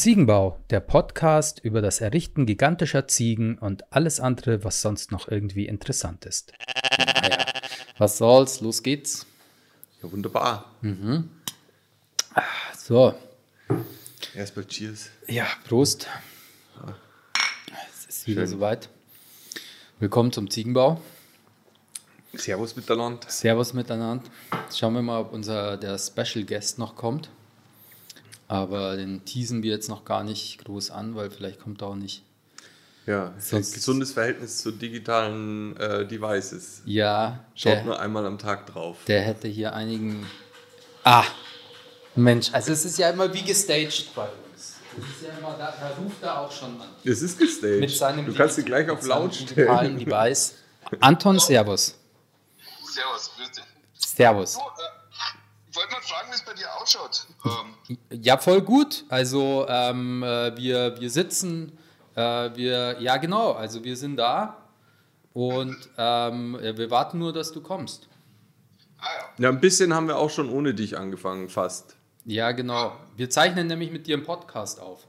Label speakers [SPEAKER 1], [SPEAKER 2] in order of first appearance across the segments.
[SPEAKER 1] Ziegenbau, der Podcast über das Errichten gigantischer Ziegen und alles andere, was sonst noch irgendwie interessant ist. Naja, was soll's, los geht's.
[SPEAKER 2] Ja, wunderbar.
[SPEAKER 1] So,
[SPEAKER 2] Erstmal Cheers.
[SPEAKER 1] ja, Prost. Es ist wieder
[SPEAKER 2] Schön.
[SPEAKER 1] soweit. Willkommen zum Ziegenbau.
[SPEAKER 2] Servus miteinander.
[SPEAKER 1] Servus miteinander. Schauen wir mal, ob unser der Special Guest noch kommt. Aber den teasen wir jetzt noch gar nicht groß an, weil vielleicht kommt er auch nicht.
[SPEAKER 2] Ja,
[SPEAKER 1] Sonst-
[SPEAKER 2] ein gesundes Verhältnis zu digitalen äh, Devices.
[SPEAKER 1] Ja,
[SPEAKER 2] Schaut
[SPEAKER 1] der,
[SPEAKER 2] nur einmal am Tag drauf.
[SPEAKER 1] der hätte hier einigen. Ah, Mensch, also es ist ja immer wie gestaged bei uns. Es ist ja immer, da, da ruft er auch schon an.
[SPEAKER 2] Es ist gestaged.
[SPEAKER 1] Mit seinem
[SPEAKER 2] du kannst
[SPEAKER 1] Digi-
[SPEAKER 2] gleich auf
[SPEAKER 1] mit seinem
[SPEAKER 2] laut
[SPEAKER 1] digitalen
[SPEAKER 2] stellen.
[SPEAKER 1] Device. Anton, Servus.
[SPEAKER 3] Servus, grüß dich.
[SPEAKER 1] Servus.
[SPEAKER 3] Du, äh, wollte mal fragen, wie es bei dir ausschaut. Ähm,
[SPEAKER 1] Ja, voll gut. Also ähm, äh, wir, wir sitzen, äh, wir, ja genau, also wir sind da und ähm, äh, wir warten nur, dass du kommst.
[SPEAKER 3] ah ja,
[SPEAKER 2] Ja, ein bisschen haben wir auch schon ohne dich angefangen, fast.
[SPEAKER 1] Ja, genau. Wir zeichnen nämlich mit dir einen Podcast auf.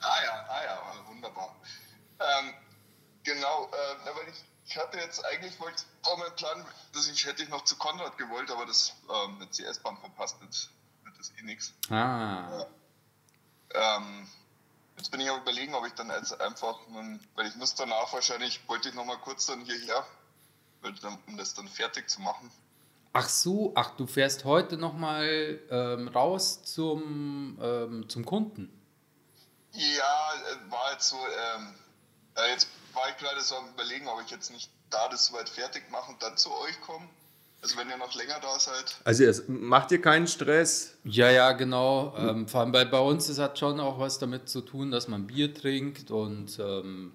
[SPEAKER 3] ah ja, ah ja, wunderbar. Ähm, genau, äh, na, weil ich, ich hatte jetzt eigentlich, wollte auch mein Plan, dass ich hätte ich noch zu Konrad gewollt, aber das ähm, mit die S-Bahn verpasst, jetzt wird das eh nichts.
[SPEAKER 1] Ah,
[SPEAKER 3] Ähm, jetzt bin ich am überlegen, ob ich dann jetzt einfach, weil ich muss danach wahrscheinlich, wollte ich noch mal kurz dann hierher, um das dann fertig zu machen.
[SPEAKER 1] ach so, ach, du fährst heute nochmal ähm, raus zum, ähm, zum Kunden.
[SPEAKER 3] Ja, äh, war jetzt so, ähm, äh, jetzt war ich gerade so am überlegen, ob ich jetzt nicht da das soweit fertig mache und dann zu euch komme. Also wenn ihr noch länger da seid.
[SPEAKER 2] Also es macht dir keinen Stress.
[SPEAKER 1] Ja, ja, genau. Ähm, vor allem bei, bei uns, es hat schon auch was damit zu tun, dass man Bier trinkt und ähm,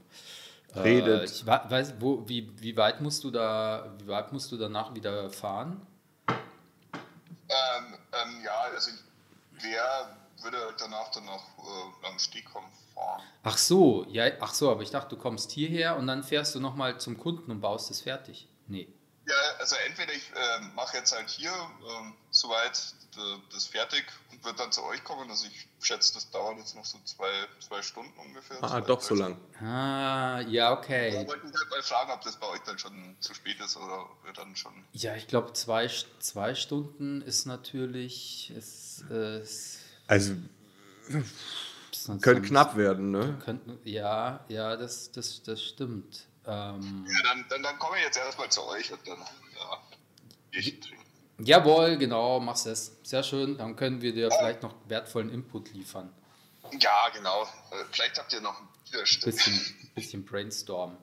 [SPEAKER 1] äh,
[SPEAKER 2] Redet.
[SPEAKER 1] ich wa- weiß, wo, wie, wie weit musst du da, wie weit musst du danach wieder fahren?
[SPEAKER 3] Ähm, ähm, ja, also ich, wer würde halt danach dann noch äh, am Stegkom fahren?
[SPEAKER 1] Ach so, ja, ach so, aber ich dachte, du kommst hierher und dann fährst du nochmal zum Kunden und baust es fertig. Nee.
[SPEAKER 3] Ja, also entweder ich ähm, mache jetzt halt hier ähm, soweit äh, das fertig und würde dann zu euch kommen. Also ich schätze, das dauert jetzt noch so zwei, zwei Stunden ungefähr.
[SPEAKER 2] Ah,
[SPEAKER 3] Zwei,
[SPEAKER 2] doch so lang.
[SPEAKER 1] Ah, ja,
[SPEAKER 3] Da
[SPEAKER 1] okay.
[SPEAKER 3] wollte ich halt mal fragen, ob das bei euch dann schon zu spät ist oder ob ihr dann schon.
[SPEAKER 1] Ja, ich glaube, zwei, zwei Stunden ist natürlich, ist, äh, ist,
[SPEAKER 2] Also könnte knapp werden, ne?
[SPEAKER 1] Könnten, ja, ja, das, das, das stimmt. Ähm,
[SPEAKER 3] Ja, dann, dann, dann komme ich jetzt erstmal zu euch und dann ja, ich trinken.
[SPEAKER 1] jawohl, genau, machst es. Sehr schön. Dann können wir dir vielleicht noch wertvollen Input liefern.
[SPEAKER 3] Ja, genau. Äh, Vielleicht habt ihr noch ein.
[SPEAKER 1] Bisschen, bisschen brainstorm.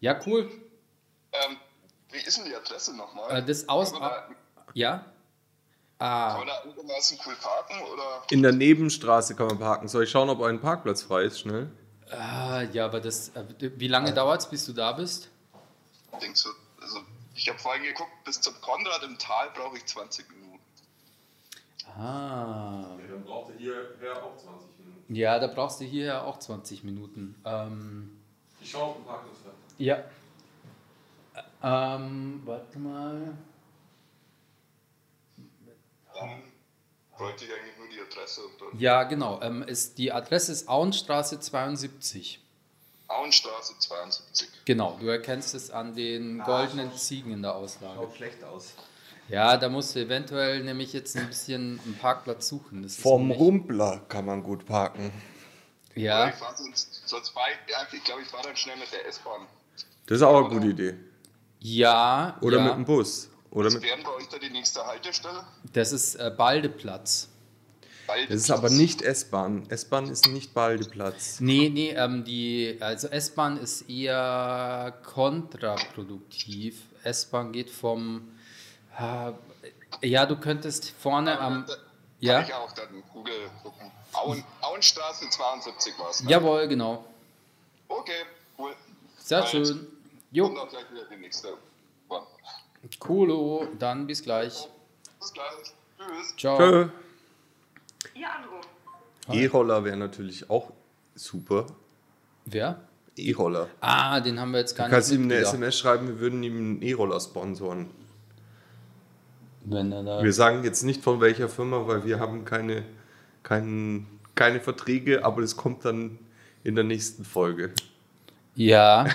[SPEAKER 1] Ja, cool.
[SPEAKER 3] Ähm, wie ist denn die Adresse nochmal?
[SPEAKER 1] Äh, das Aus.
[SPEAKER 3] Kann
[SPEAKER 1] Ja?
[SPEAKER 3] kann
[SPEAKER 1] Ah,
[SPEAKER 3] man da einigermaßen cool parken oder?
[SPEAKER 2] In der Nebenstraße kann man parken. Soll ich schauen, ob ein Parkplatz frei ist, schnell?
[SPEAKER 1] ah, ja, aber das. Äh, wie lange dauert es, bis du da bist?
[SPEAKER 3] Denkst du, also ich habe vorhin geguckt, bis zum Konrad im Tal brauche ich 20 Minuten.
[SPEAKER 1] Ah.
[SPEAKER 2] dann braucht er hierher auch 20 Minuten.
[SPEAKER 1] Ja, da brauchst du hierher auch 20 Minuten. Ähm,
[SPEAKER 2] Ich schaue auf den Parkplatz.
[SPEAKER 1] ja. Ä- Ähm, warte mal.
[SPEAKER 3] Dann bräuchte ich eigentlich nur die Adresse und dann
[SPEAKER 1] Ja, genau. Ähm, ist, die Adresse ist Auenstraße 72.
[SPEAKER 3] Auenstraße 72.
[SPEAKER 1] Genau, du erkennst es an den goldenen Ziegen in der Auslage.
[SPEAKER 2] schlecht aus.
[SPEAKER 1] Ja, da musst du eventuell nämlich jetzt ein bisschen einen Parkplatz suchen. Das
[SPEAKER 2] Vom Rumpler kann man gut parken.
[SPEAKER 1] Ja,
[SPEAKER 3] Ich sonst, sonst fahr ich, ich glaube, ich fahre dann schnell mit der S-Bahn.
[SPEAKER 2] Das ist auch eine gute Idee.
[SPEAKER 1] ja.
[SPEAKER 2] Oder
[SPEAKER 1] ja.
[SPEAKER 2] mit dem Bus. Oder
[SPEAKER 3] Was wären bei euch da die nächste Haltestelle?
[SPEAKER 1] Das ist äh, Baldeplatz.
[SPEAKER 3] Weil
[SPEAKER 2] das ist aber nicht S-Bahn. S-Bahn ist nicht Baldeplatz.
[SPEAKER 1] Nee, nee, ähm, die, also S-Bahn ist eher kontraproduktiv. S-Bahn geht vom, ah, ja, du könntest vorne am,
[SPEAKER 3] Kann
[SPEAKER 1] ja,
[SPEAKER 3] ich auch dann Google gucken. Auen, Auenstraße 72 war es.
[SPEAKER 1] jawohl, genau.
[SPEAKER 3] Okay, cool.
[SPEAKER 1] Sehr
[SPEAKER 3] Bald.
[SPEAKER 1] schön.
[SPEAKER 3] Und
[SPEAKER 1] Jo,
[SPEAKER 3] dann gleich wieder die nächste.
[SPEAKER 1] Coolo, dann bis gleich.
[SPEAKER 3] Bis gleich. Tschüss.
[SPEAKER 1] Ciao.
[SPEAKER 2] Tschö.
[SPEAKER 4] Ihr Anruf.
[SPEAKER 2] E-Roller wäre natürlich auch super.
[SPEAKER 1] Wer?
[SPEAKER 2] E-Roller.
[SPEAKER 1] Ah, den haben wir jetzt gar
[SPEAKER 2] Du kannst
[SPEAKER 1] nicht
[SPEAKER 2] ihm eine
[SPEAKER 1] mitgedacht.
[SPEAKER 2] SMS schreiben, wir würden ihm einen E-Roller sponsoren.
[SPEAKER 1] Wenn er da,
[SPEAKER 2] Wir sagen jetzt nicht von welcher Firma, weil wir haben keine, keinen keine Verträge, aber das kommt dann in der nächsten Folge.
[SPEAKER 1] Ja.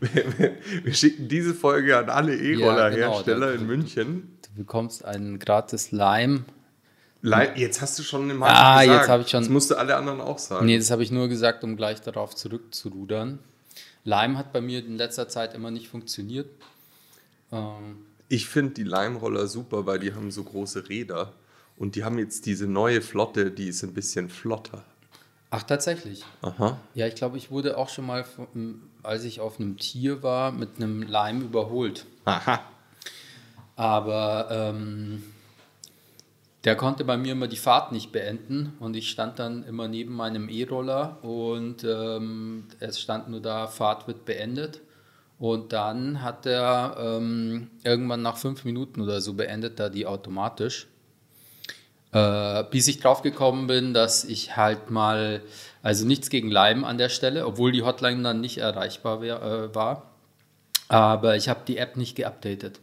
[SPEAKER 2] wir, wir, schicken diese Folge an alle E-Roller-Hersteller ja, genau, in München.
[SPEAKER 1] Du bekommst einen gratis Lime.
[SPEAKER 2] Lime jetzt hast du schon
[SPEAKER 1] im Ah, gesagt. jetzt habe ich schon.
[SPEAKER 2] Das musst du alle anderen auch sagen.
[SPEAKER 1] Nee, das habe ich nur gesagt, um gleich darauf zurückzurudern. Lime hat bei mir in letzter Zeit immer nicht funktioniert.
[SPEAKER 2] Ähm, ich finde die Lime-Roller super, weil die haben so große Räder. Und die haben jetzt diese neue Flotte, die ist ein bisschen flotter.
[SPEAKER 1] Ach, tatsächlich.
[SPEAKER 2] Aha.
[SPEAKER 1] Ja, ich glaube, ich wurde auch schon mal, als ich auf einem Tier war, mit einem Leim überholt.
[SPEAKER 2] Aha.
[SPEAKER 1] Aber ähm, der konnte bei mir immer die Fahrt nicht beenden und ich stand dann immer neben meinem E-Roller und ähm, es stand nur da, Fahrt wird beendet. Und dann hat er ähm, irgendwann nach fünf Minuten oder so beendet er die automatisch. Äh, bis ich drauf gekommen bin, dass ich halt mal, also nichts gegen Leim an der Stelle, obwohl die Hotline dann nicht erreichbar wär, äh, war. Aber ich habe die App nicht geupdatet.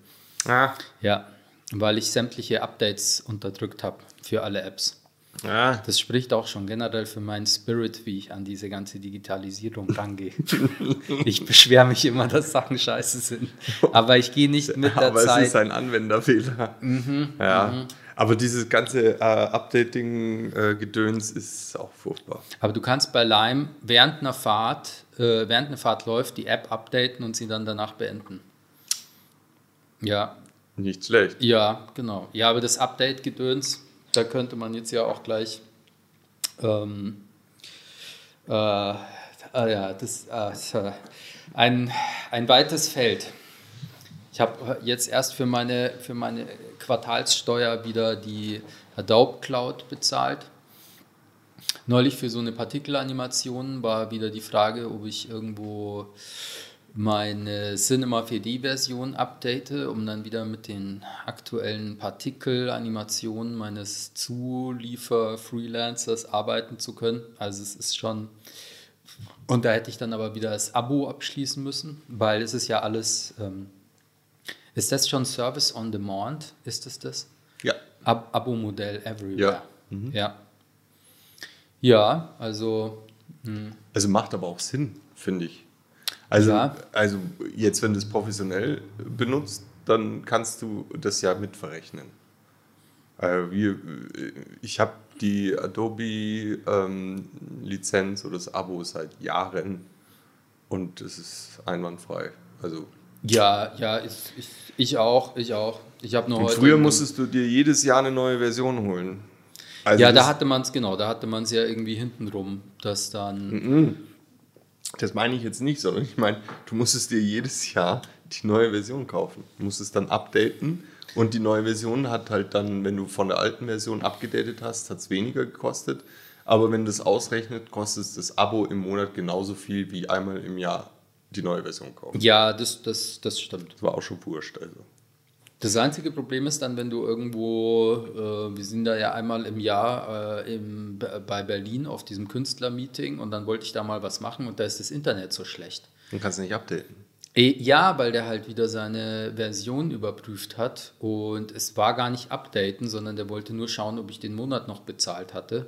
[SPEAKER 2] Ah.
[SPEAKER 1] Ja, weil ich sämtliche Updates unterdrückt habe für alle Apps.
[SPEAKER 2] Ah.
[SPEAKER 1] Das spricht auch schon generell für meinen Spirit, wie ich an diese ganze Digitalisierung rangehe. ich beschwere mich immer, dass Sachen scheiße sind. Aber ich gehe nicht mit der
[SPEAKER 2] Aber
[SPEAKER 1] Zeit.
[SPEAKER 2] Aber es ist ein Anwenderfehler.
[SPEAKER 1] Mhm,
[SPEAKER 2] ja. Mhm. Aber dieses ganze äh, Updating-Gedöns äh, ist auch furchtbar.
[SPEAKER 1] Aber du kannst bei Lime während einer Fahrt, äh, während eine Fahrt läuft, die App updaten und sie dann danach beenden. Ja.
[SPEAKER 2] Nicht schlecht.
[SPEAKER 1] Ja, genau. Ja, aber das Update-Gedöns, da könnte man jetzt ja auch gleich ähm, äh, ah ja, das äh, ein, ein weites Feld. Ich habe jetzt erst für meine, für meine Quartalssteuer wieder die Adobe Cloud bezahlt. Neulich für so eine Partikelanimation war wieder die Frage, ob ich irgendwo meine Cinema 4D-Version update, um dann wieder mit den aktuellen Partikelanimationen meines Zuliefer-Freelancers arbeiten zu können. Also es ist schon... Und da hätte ich dann aber wieder das Abo abschließen müssen, weil es ist ja alles... Ähm, ist das schon Service on Demand? Ist es das?
[SPEAKER 2] Ja.
[SPEAKER 1] Ab Abo-Modell everywhere.
[SPEAKER 2] Ja. Mhm.
[SPEAKER 1] ja. Ja, also. Mh. Hm.
[SPEAKER 2] Also macht aber auch Sinn, finde ich. Also, ja. also jetzt, wenn du es professionell benutzt, dann kannst du das ja mitverrechnen. Also wir, ich habe die Adobe-Lizenz ähm, oder das Abo seit Jahren und es ist einwandfrei. Also
[SPEAKER 1] ja, ja, ich, ich, ich auch, ich auch. Ich habe nur
[SPEAKER 2] Und heute. Früher musstest du dir jedes Jahr eine neue Version holen.
[SPEAKER 1] Also ja, da hatte man es genau, da hatte man es ja irgendwie hintenrum, dass dann.
[SPEAKER 2] Mhm. Das meine ich jetzt nicht, sondern ich meine, du musstest dir jedes Jahr die neue Version kaufen. Du musst es dann updaten und die neue Version hat halt dann, wenn du von der alten Version abgedatet hast, hat es weniger gekostet. Aber wenn du das ausrechnet, kostet das Abo im Monat genauso viel wie einmal im Jahr die neue Version kaufen.
[SPEAKER 1] Ja, das, das, das stimmt.
[SPEAKER 2] Das war auch schon wurscht. Also.
[SPEAKER 1] Das einzige Problem ist dann, wenn du irgendwo, äh, wir sind da ja einmal im Jahr äh, im, bei Berlin auf diesem Künstlermeeting und dann wollte ich da mal was machen und da ist das Internet so schlecht.
[SPEAKER 2] Dann kannst du nicht updaten.
[SPEAKER 1] Äh, ja, weil der halt wieder seine Version überprüft hat und es war gar nicht updaten, sondern der wollte nur schauen, ob ich den Monat noch bezahlt hatte.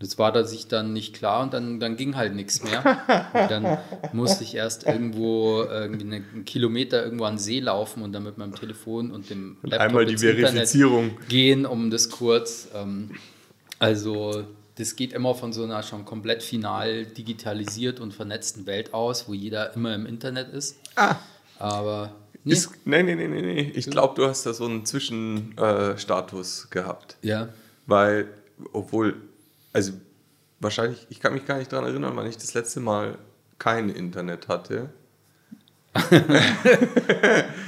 [SPEAKER 1] Das war da sich dann nicht klar und dann, dann ging halt nichts mehr. Und dann musste ich erst irgendwo irgendwie einen Kilometer irgendwo an See laufen und dann mit meinem Telefon und dem
[SPEAKER 2] und Laptop einmal die Verifizierung
[SPEAKER 1] Internet gehen, um das kurz. Ähm, also das geht immer von so einer schon komplett final digitalisiert und vernetzten Welt aus, wo jeder immer im Internet ist.
[SPEAKER 2] Ah.
[SPEAKER 1] Aber
[SPEAKER 2] Nee. Ist, nee, nee, nee, nee, Ich glaube, du hast da so einen Zwischenstatus äh, gehabt.
[SPEAKER 1] Ja.
[SPEAKER 2] Weil, obwohl also wahrscheinlich, ich kann mich gar nicht daran erinnern, wann ich das letzte Mal kein Internet hatte.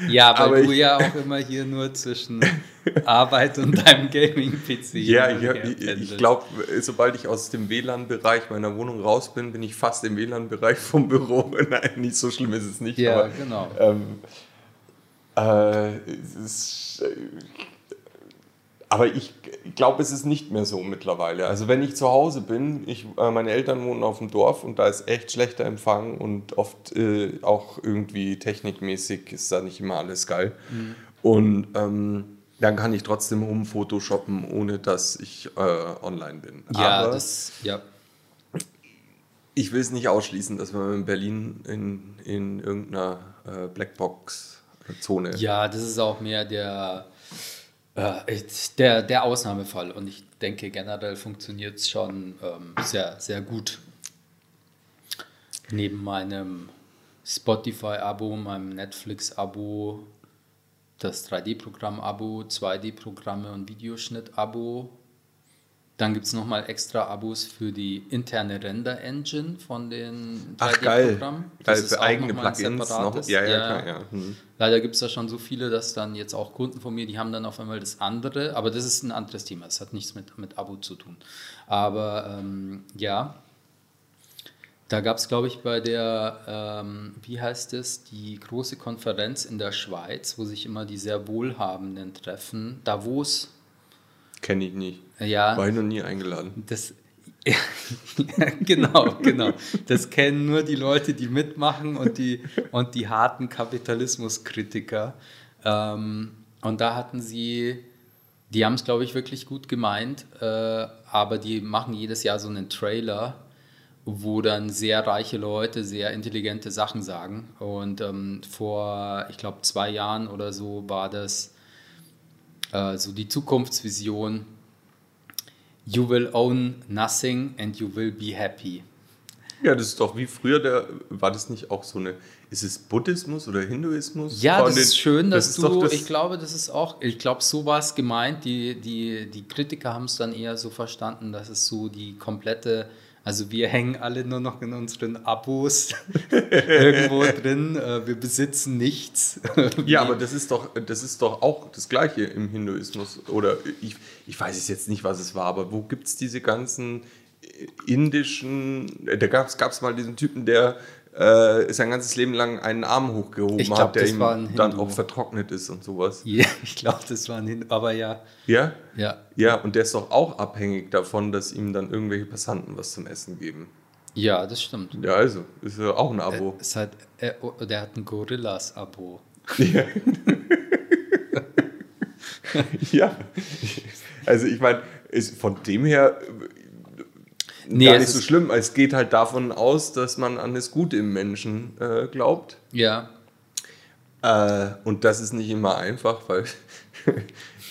[SPEAKER 1] ja, weil aber du ich, ja auch immer hier nur zwischen Arbeit und deinem Gaming-PC.
[SPEAKER 2] Ja, ich, ich, ich glaube, sobald ich aus dem WLAN-Bereich meiner Wohnung raus bin, bin ich fast im WLAN-Bereich vom Büro. Nein, nicht so schlimm ist es nicht.
[SPEAKER 1] Ja,
[SPEAKER 2] aber,
[SPEAKER 1] genau.
[SPEAKER 2] Ähm, äh, es ist, aber ich glaube, es ist nicht mehr so mittlerweile. Also wenn ich zu Hause bin, ich, äh, meine Eltern wohnen auf dem Dorf und da ist echt schlechter Empfang und oft äh, auch irgendwie technikmäßig ist da nicht immer alles geil. Mhm. Und ähm, Dann kann ich trotzdem umphotoshoppen, ohne dass ich äh, online bin.
[SPEAKER 1] Ja,
[SPEAKER 2] Aber
[SPEAKER 1] das, ja.
[SPEAKER 2] ich will es nicht ausschließen, dass man in Berlin in, in irgendeiner äh, Blackbox-Zone.
[SPEAKER 1] Ja, das ist auch mehr der, der, der Ausnahmefall. Und ich denke, generell funktioniert es schon ähm, sehr, sehr gut. Neben meinem Spotify-Abo, meinem Netflix-Abo, das 3D-Programm-Abo, 2D-Programme und Videoschnitt-Abo. Dann gibt es nochmal extra Abos für die interne Render-Engine von den
[SPEAKER 2] Ach, geil.
[SPEAKER 1] 3D-Programmen.
[SPEAKER 2] Geil,
[SPEAKER 1] ist
[SPEAKER 2] für
[SPEAKER 1] auch
[SPEAKER 2] eigene
[SPEAKER 1] noch
[SPEAKER 2] Plugins noch.
[SPEAKER 1] separates.
[SPEAKER 2] Ja, ja, klar, ja. Hm.
[SPEAKER 1] Leider gibt es da schon so viele, dass dann jetzt auch Kunden von mir, die haben dann auf einmal das andere, aber das ist ein anderes Thema, das hat nichts mit, mit Abo zu tun. Aber ähm, ja, da gab es, glaube ich, bei der, ähm, wie heißt es, die große Konferenz in der Schweiz, wo sich immer die sehr Wohlhabenden treffen, Davos.
[SPEAKER 2] Kenne ich nicht.
[SPEAKER 1] Ja,
[SPEAKER 2] War ich noch nie eingeladen.
[SPEAKER 1] das, genau, genau. Das kennen nur die Leute, die mitmachen und die, und die harten Kapitalismuskritiker. Ähm, und da hatten sie, die haben es, glaube ich, wirklich gut gemeint, äh, aber die machen jedes Jahr so einen Trailer, wo dann sehr reiche Leute sehr intelligente Sachen sagen. Und ähm, vor, ich glaube, zwei Jahren oder so war das äh, so die Zukunftsvision. You will own nothing and you will be happy.
[SPEAKER 2] Ja, das ist doch wie früher, der, war das nicht auch so eine, ist es Buddhismus oder Hinduismus?
[SPEAKER 1] Ja, das ist schön, dass
[SPEAKER 2] ist
[SPEAKER 1] du,
[SPEAKER 2] das-
[SPEAKER 1] ich glaube, das ist auch, ich glaube, so war es gemeint. Die, die, die Kritiker haben es dann eher so verstanden, dass es so die komplette, also wir hängen alle nur noch in unseren Abos irgendwo drin, äh, wir besitzen nichts.
[SPEAKER 2] Ja, aber das ist doch, das ist doch auch das Gleiche im Hinduismus. Oder ich, ich weiß es jetzt nicht, was es war, aber wo gibt es diese ganzen indischen, da gab es mal diesen Typen, der äh, sein ganzes Leben lang einen Arm hochgehoben
[SPEAKER 1] glaub,
[SPEAKER 2] hat, der ihm dann
[SPEAKER 1] Hindu.
[SPEAKER 2] auch vertrocknet ist und sowas.
[SPEAKER 1] Ja, ich glaube, das war ein Hin aber ja,
[SPEAKER 2] Ja?
[SPEAKER 1] ja.
[SPEAKER 2] Ja, und der ist doch auch abhängig davon, dass ihm dann irgendwelche Passanten was zum Essen geben.
[SPEAKER 1] Ja, das stimmt.
[SPEAKER 2] Ja, also, ist ja auch ein Abo.
[SPEAKER 1] Es hat, er, oh, der hat ein Gorillas-Abo.
[SPEAKER 2] ja. Also ich meine, von dem her äh,
[SPEAKER 1] Nee,
[SPEAKER 2] gar nicht so schlimm. Es geht halt davon aus, dass man an das Gute im Menschen äh, glaubt.
[SPEAKER 1] Ja,
[SPEAKER 2] Äh, und das ist nicht immer einfach, weil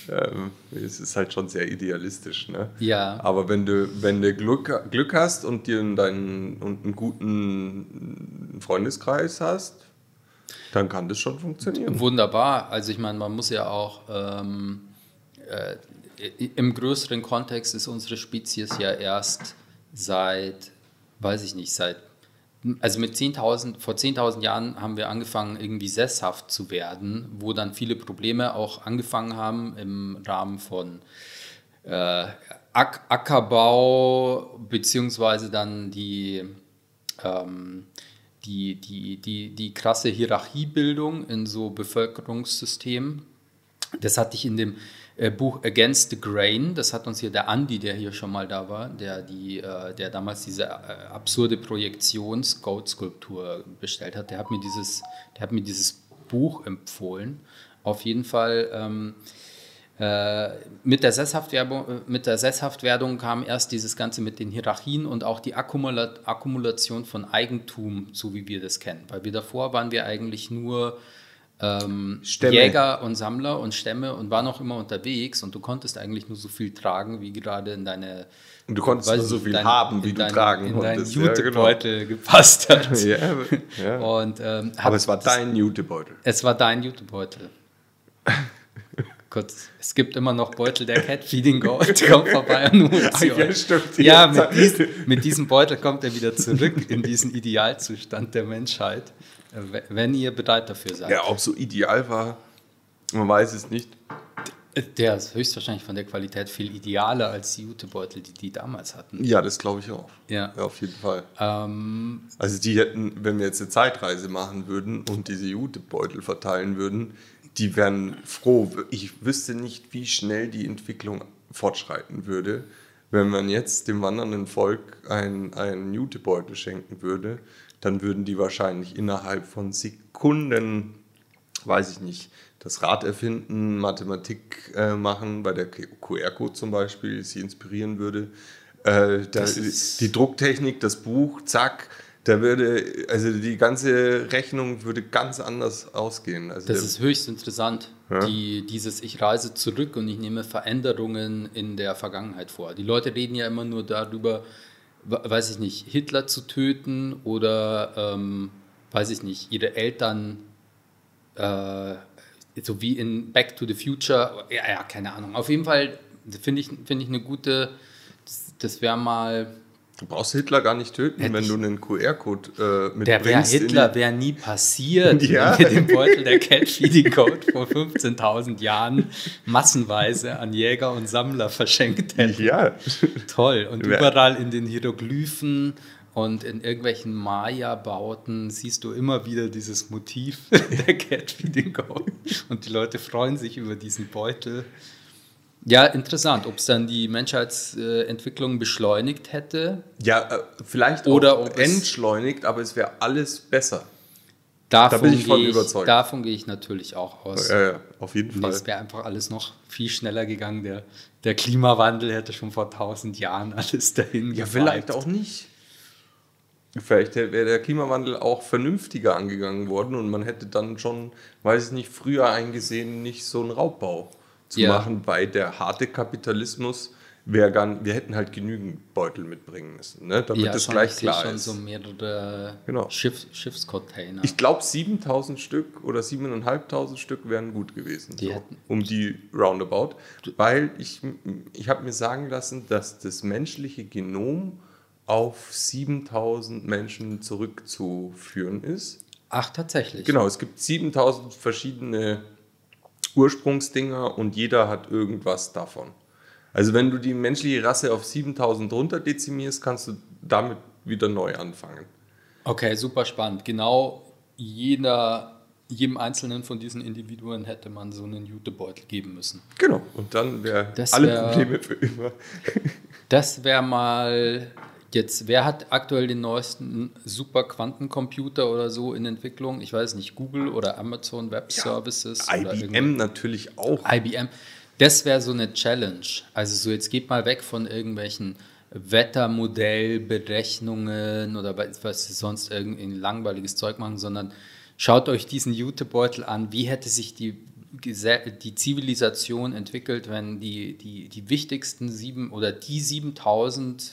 [SPEAKER 2] ähm, es ist halt schon sehr idealistisch. Ne?
[SPEAKER 1] ja.
[SPEAKER 2] Aber wenn du, wenn du Glück, Glück hast und dir deinen und einen guten Freundeskreis hast, dann kann das schon funktionieren.
[SPEAKER 1] Wunderbar. Also ich meine, man muss ja auch ähm, äh, im größeren Kontext ist unsere Spezies ja erst seit, weiß ich nicht, seit also mit 10.000, vor 10.000 Jahren haben wir angefangen, irgendwie sesshaft zu werden, wo dann viele Probleme auch angefangen haben im Rahmen von äh, Ack Ackerbau, beziehungsweise dann die, ähm, die, die, die, die krasse Hierarchiebildung in so Bevölkerungssystemen. Das hatte ich in dem äh, Buch Against the Grain, das hat uns hier der Andi, der hier schon mal da war, der, die, äh, der damals diese äh, absurde Projektions-Goat-Skulptur bestellt hat, der hat, mir dieses, der hat mir dieses Buch empfohlen. Auf jeden Fall ähm, äh, mit, der Sesshaftwerbung, äh, mit der Sesshaftwerdung kam erst dieses Ganze mit den Hierarchien und auch die Akkumula Akkumulation von Eigentum, so wie wir das kennen. Weil wir davor waren wir eigentlich nur ähm. Jäger und Sammler und Stämme und waren auch immer unterwegs und du konntest eigentlich nur so viel tragen, wie gerade in deine
[SPEAKER 2] Und du konntest nur so viel
[SPEAKER 1] dein-
[SPEAKER 2] haben, wie du
[SPEAKER 1] dein-
[SPEAKER 2] tragen
[SPEAKER 1] in deinen
[SPEAKER 2] konntest. Ja, genau.
[SPEAKER 1] Jutebeutel gepasst hat.
[SPEAKER 2] Ja, ja.
[SPEAKER 1] Und, ähm,
[SPEAKER 2] Aber es war dein Jutebeutel.
[SPEAKER 1] es war dein Jutebeutel. Kurz, es gibt immer noch Beutel der Catfeeding Gold. Kommt vorbei holt sie
[SPEAKER 2] Ah, ja, stimmt.
[SPEAKER 1] Ja, mit, dies, mit diesem Beutel kommt er wieder zurück in diesen Idealzustand der Menschheit, wenn ihr bereit dafür seid.
[SPEAKER 2] Ja, ob so ideal war, man weiß es nicht.
[SPEAKER 1] Der ist höchstwahrscheinlich von der Qualität viel idealer als die Jutebeutel, die die damals hatten.
[SPEAKER 2] Ja, das glaube ich auch.
[SPEAKER 1] Ja.
[SPEAKER 2] Ja, auf jeden Fall.
[SPEAKER 1] Ähm,
[SPEAKER 2] Also die hätten, wenn wir jetzt eine Zeitreise machen würden und diese Jutebeutel verteilen würden, die wären froh. Ich wüsste nicht, wie schnell die Entwicklung fortschreiten würde, wenn man jetzt dem wandernden Volk ein- einen Jutebeutel schenken würde, dann würden die wahrscheinlich innerhalb von Sekunden, weiß ich nicht, das Rad erfinden, Mathematik äh, machen, bei der QR-Code zum Beispiel, sie inspirieren würde. Äh, da, die Drucktechnik, das Buch, zack, da würde, also die ganze Rechnung würde ganz anders ausgehen. Also
[SPEAKER 1] das ist höchst interessant, ja? die, dieses Ich reise zurück und ich nehme Veränderungen in der Vergangenheit vor. Die Leute reden ja immer nur darüber, weiß ich nicht, Hitler zu töten oder, ähm, weiß ich nicht, ihre Eltern, äh, so wie in Back to the Future, ja, ja keine Ahnung. Auf jeden Fall finde ich, find ich eine gute, das, das wäre mal
[SPEAKER 2] Du brauchst Hitler gar nicht töten, Hätt wenn du einen QR-Code äh, mitbringst.
[SPEAKER 1] Der wär Hitler wäre nie passiert, ja. wenn wir den Beutel der Cat-Feeding-Code vor 15.000 Jahren massenweise an Jäger und Sammler verschenkt hätten.
[SPEAKER 2] Ja.
[SPEAKER 1] Toll. Und überall in den Hieroglyphen und in irgendwelchen Maya-Bauten siehst du immer wieder dieses Motiv der Cat-Feeding-Code. Und die Leute freuen sich über diesen Beutel. Ja, interessant, ob es dann die Menschheitsentwicklung beschleunigt hätte.
[SPEAKER 2] Ja, äh, vielleicht oder auch entschleunigt, aber es wäre alles besser.
[SPEAKER 1] Davon da bin ich von ich, überzeugt. Davon gehe ich natürlich auch aus.
[SPEAKER 2] Ja, ja auf jeden Fall.
[SPEAKER 1] Es wäre einfach alles noch viel schneller gegangen. Der, der Klimawandel hätte schon vor tausend Jahren alles dahin
[SPEAKER 2] Ja, vielleicht auch nicht. Vielleicht wäre der Klimawandel auch vernünftiger angegangen worden und man hätte dann schon, weiß ich nicht, früher eingesehen, nicht so einen Raubbau zu ja. machen, weil der harte Kapitalismus wäre gar wir hätten halt genügend Beutel mitbringen müssen, ne? damit ja, es gleich klar schon ist.
[SPEAKER 1] so mehrere genau. Schiff, Schiffscontainer.
[SPEAKER 2] Ich glaube 7000 Stück oder 7500 Stück wären gut gewesen, die so, um die Roundabout, weil ich, ich habe mir sagen lassen, dass das menschliche Genom auf 7000 Menschen zurückzuführen ist.
[SPEAKER 1] Ach, tatsächlich?
[SPEAKER 2] Genau, es gibt 7000 verschiedene Ursprungsdinger und jeder hat irgendwas davon. Also wenn du die menschliche Rasse auf 7000 runter dezimierst, kannst du damit wieder neu anfangen.
[SPEAKER 1] Okay, super spannend. Genau jeder, jedem einzelnen von diesen Individuen hätte man so einen Jutebeutel geben müssen.
[SPEAKER 2] Genau, und dann wären alle wär, Probleme für immer.
[SPEAKER 1] das wäre mal Jetzt, wer hat aktuell den neuesten Superquantencomputer oder so in Entwicklung? Ich weiß nicht, Google oder Amazon Web Services?
[SPEAKER 2] Ja, IBM natürlich auch.
[SPEAKER 1] IBM. Das wäre so eine Challenge. Also so jetzt geht mal weg von irgendwelchen Wettermodellberechnungen oder was sie sonst irgendwie langweiliges Zeug machen, sondern schaut euch diesen Jutebeutel an. Wie hätte sich die die Zivilisation entwickelt, wenn die, die, die wichtigsten sieben oder die 7000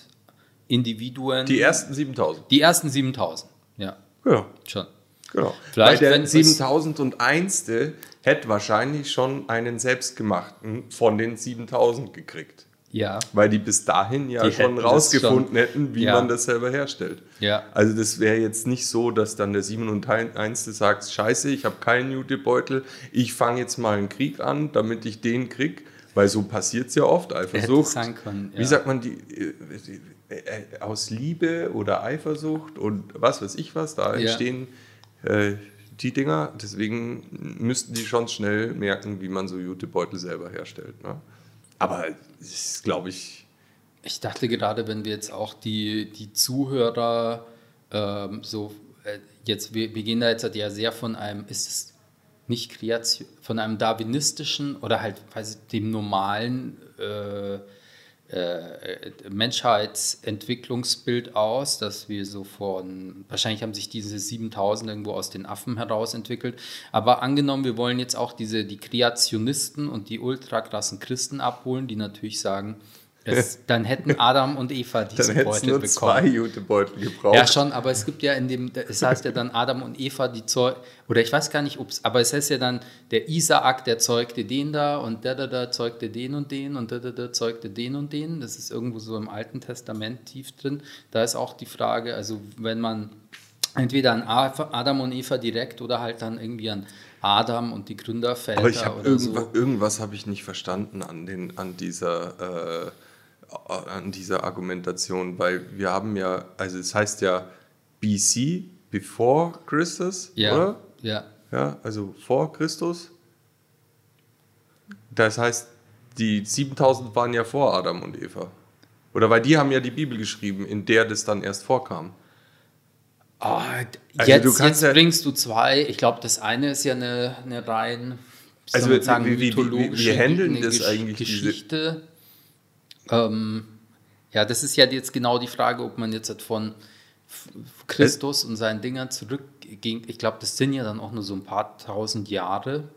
[SPEAKER 1] Individuen.
[SPEAKER 2] Die ersten 7000.
[SPEAKER 1] Die ersten 7000, ja.
[SPEAKER 2] Ja.
[SPEAKER 1] Schon.
[SPEAKER 2] Genau. Vielleicht, Weil der 7001. hätte wahrscheinlich schon einen selbstgemachten von den 7000 gekriegt.
[SPEAKER 1] Ja.
[SPEAKER 2] Weil die bis dahin ja die schon rausgefunden schon, hätten, wie ja. man das selber herstellt.
[SPEAKER 1] Ja.
[SPEAKER 2] Also das wäre jetzt nicht so, dass dann der 701. sagt, scheiße, ich habe keinen Jutebeutel, ich fange jetzt mal einen Krieg an, damit ich den krieg. Weil so passiert es ja oft, Eifersucht. Können, ja. Wie sagt man, die, äh, äh, aus Liebe oder Eifersucht und was weiß ich was, da entstehen äh, die Dinger. Deswegen müssten die schon schnell merken, wie man so Jutebeutel selber herstellt. Ne? Aber das ist, glaube ich.
[SPEAKER 1] Ich dachte gerade, wenn wir jetzt auch die, die Zuhörer ähm, so, äh, jetzt, wir, wir gehen da jetzt ja sehr von einem, ist es nicht Kreation, von einem darwinistischen oder halt weiß ich, dem normalen äh, äh, Menschheitsentwicklungsbild aus, dass wir so von, wahrscheinlich haben sich diese 7000 irgendwo aus den Affen heraus entwickelt, aber angenommen, wir wollen jetzt auch diese, die Kreationisten und die ultrakrassen Christen abholen, die natürlich sagen, es, dann hätten Adam und Eva
[SPEAKER 2] diese dann Beutel nur bekommen. zwei Jutebeutel gebraucht.
[SPEAKER 1] Ja, schon, aber es gibt ja in dem, es heißt ja dann Adam und Eva, die Zeug, oder ich weiß gar nicht, ob es, aber es heißt ja dann, der Isaak, der zeugte den da und der da da zeugte den und den und der da da zeugte den und den. Das ist irgendwo so im Alten Testament tief drin. Da ist auch die Frage, also wenn man entweder an Adam und Eva direkt oder halt dann irgendwie an Adam und die Gründerväter
[SPEAKER 2] aber ich oder irgendwas, so. Irgendwas habe ich nicht verstanden an, den, an dieser. Äh an dieser Argumentation, weil wir haben ja, also es heißt ja BC, before Christus,
[SPEAKER 1] ja,
[SPEAKER 2] oder?
[SPEAKER 1] Ja.
[SPEAKER 2] Ja, also vor Christus. Das heißt, die 7000 waren ja vor Adam und Eva. Oder weil die haben ja die Bibel geschrieben, in der das dann erst vorkam.
[SPEAKER 1] Oh, also jetzt, jetzt ja bringst du zwei. Ich glaube, das eine ist ja eine, eine rein
[SPEAKER 2] also
[SPEAKER 1] man sagen,
[SPEAKER 2] wie, wie, wie, wie, handeln das eigentlich diese...
[SPEAKER 1] Ähm, ja, das ist ja jetzt genau die Frage, ob man jetzt halt von Christus und seinen Dingern zurückging. Ich glaube, das sind ja dann auch nur so ein paar tausend Jahre.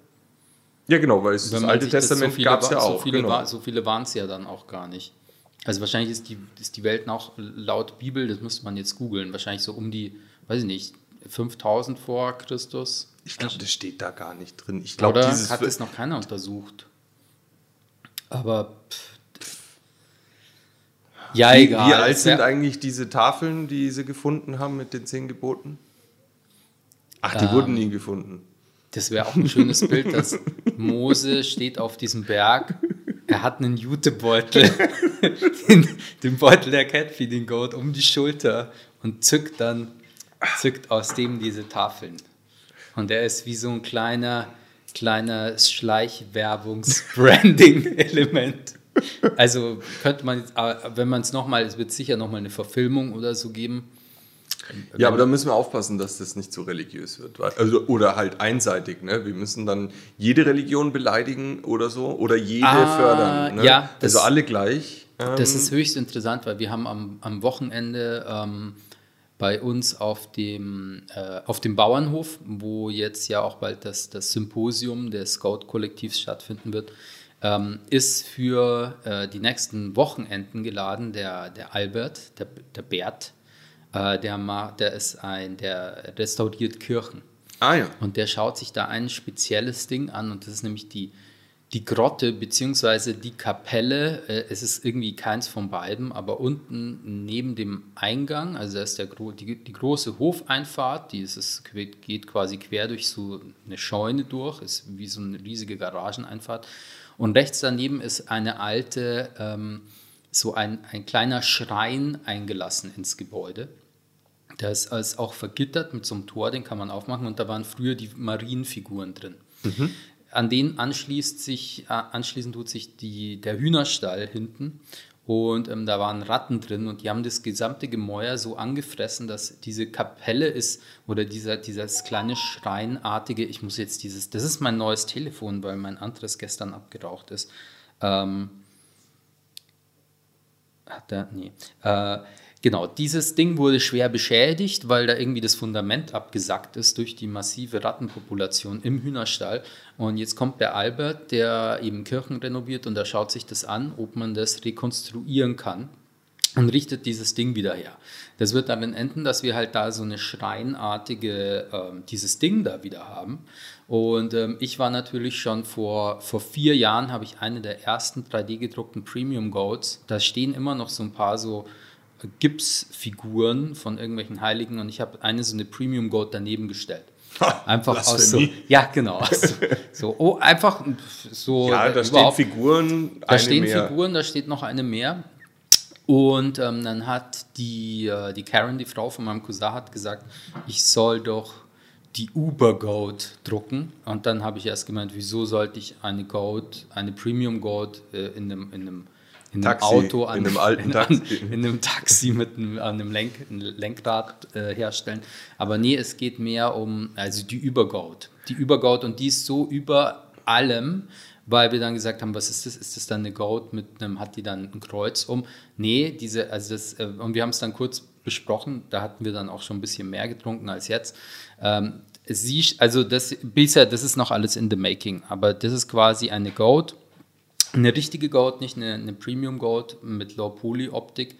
[SPEAKER 2] Ja, genau, weil es das Alte
[SPEAKER 1] das-
[SPEAKER 2] Testament
[SPEAKER 1] viele
[SPEAKER 2] gab es ja
[SPEAKER 1] so
[SPEAKER 2] auch.
[SPEAKER 1] viele,
[SPEAKER 2] genau.
[SPEAKER 1] so viele waren es ja dann auch gar nicht. Also wahrscheinlich ist die, ist die Welt auch laut Bibel, das müsste man jetzt googeln, wahrscheinlich so um die, weiß ich nicht, 5000 vor Christus.
[SPEAKER 2] Ich glaube, das steht da gar nicht drin. Ich glaube,
[SPEAKER 1] Oder
[SPEAKER 2] dieses...
[SPEAKER 1] hat es noch keiner untersucht. Aber pff, ja,
[SPEAKER 2] wie,
[SPEAKER 1] egal.
[SPEAKER 2] wie alt sind
[SPEAKER 1] wär-
[SPEAKER 2] eigentlich diese Tafeln, die sie gefunden haben mit den zehn Geboten? Ach, die
[SPEAKER 1] Ähm,
[SPEAKER 2] wurden nie gefunden.
[SPEAKER 1] Das wäre auch ein schönes Bild, dass Mose steht auf diesem Berg. Er hat einen Jutebeutel, den, den Beutel der Catfeeding Goat um die Schulter und zückt dann zückt aus dem diese Tafeln. Und er ist wie so ein kleiner, kleiner Schleichwerbungs-Branding-Element. Also könnte man, aber wenn man es nochmal, es wird sicher nochmal eine Verfilmung oder so geben.
[SPEAKER 2] Ja, aber da müssen wir aufpassen, dass das nicht so religiös wird. Also, oder halt einseitig. Ne? Wir müssen dann jede Religion beleidigen oder so. Oder jede
[SPEAKER 1] Ah,
[SPEAKER 2] fördern. Ne?
[SPEAKER 1] ja, das-
[SPEAKER 2] also alle gleich. Ähm,
[SPEAKER 1] Das ist höchst interessant, weil wir haben am, am Wochenende ähm, bei uns auf dem, äh, auf dem Bauernhof, wo jetzt ja auch bald das, das Symposium des Scout-Kollektivs stattfinden wird, ähm, ist für äh, die nächsten Wochenenden geladen der, der Albert, der, der Bert, äh, der, ma- der ist ein, der restauriert Kirchen.
[SPEAKER 2] ah ja.
[SPEAKER 1] Und der schaut sich da ein spezielles Ding an und das ist nämlich die, die Grotte bzw. die Kapelle. Äh, Es ist irgendwie keins von beiden, aber unten neben dem Eingang, also da ist der, die, die große Hofeinfahrt, die ist, es geht quasi quer durch so eine Scheune durch, ist wie so eine riesige Garageneinfahrt. Und rechts daneben ist eine alte, ähm, so ein, ein kleiner Schrein eingelassen ins Gebäude. Der ist, ist auch vergittert mit so einem Tor, den kann man aufmachen und da waren früher die Marienfiguren drin. An den anschließt sich, äh, anschließend tut sich die, der Hühnerstall hinten und ähm, da waren Ratten drin und die haben das gesamte Gemäuer so angefressen, dass diese Kapelle ist oder dieser, dieses kleine Schreinartige, ich muss jetzt dieses, das ist mein neues Telefon, weil mein anderes gestern abgeraucht ist. Ähm, hat er, nee. Äh, genau, dieses Ding wurde schwer beschädigt, weil da irgendwie das Fundament abgesackt ist durch die massive Rattenpopulation im Hühnerstall. Und jetzt kommt der Albert, der eben Kirchen renoviert und der schaut sich das an, ob man das rekonstruieren kann und richtet dieses Ding wieder her. Das wird darin enden, dass wir halt da so eine schreinartige, ähm, dieses Ding da wieder haben. Und ähm, ich war natürlich schon vor, vor vier Jahren, habe ich eine der ersten 3D gedruckten Premium Goats. Da stehen immer noch so ein paar so Gipsfiguren von irgendwelchen Heiligen und ich habe eine so eine Premium Goat daneben gestellt. Einfach aus so, ja genau, aus so, oh, einfach so.
[SPEAKER 2] Ja, da stehen Figuren.
[SPEAKER 1] da stehen
[SPEAKER 2] mehr.
[SPEAKER 1] Figuren, da steht noch eine mehr. Und ähm, dann hat die, äh, die Karen, die Frau von meinem Cousin, hat gesagt, ich soll doch die Uber-Goat drucken. Und dann habe ich erst gemeint, wieso sollte ich eine Goat, eine Premium-Goat äh, in einem, in einem, in einem
[SPEAKER 2] Taxi,
[SPEAKER 1] Auto,
[SPEAKER 2] in einem alten
[SPEAKER 1] in,
[SPEAKER 2] Taxi.
[SPEAKER 1] in einem Taxi mit einem, an einem Lenk, ein Lenkrad äh, herstellen. Aber nee, es geht mehr um, also die Übergoat. Die Übergoat und die ist so über allem, weil wir dann gesagt haben, was ist das? Ist das dann eine Goat mit einem, hat die dann ein Kreuz um? Nee, diese, also das, äh, und wir haben es dann kurz besprochen, da hatten wir dann auch schon ein bisschen mehr getrunken als jetzt. Ähm, sie, also das bisher, das ist noch alles in the making, aber das ist quasi eine Goat, eine richtige Goat, nicht eine, eine Premium Goat mit Low Poly Optik,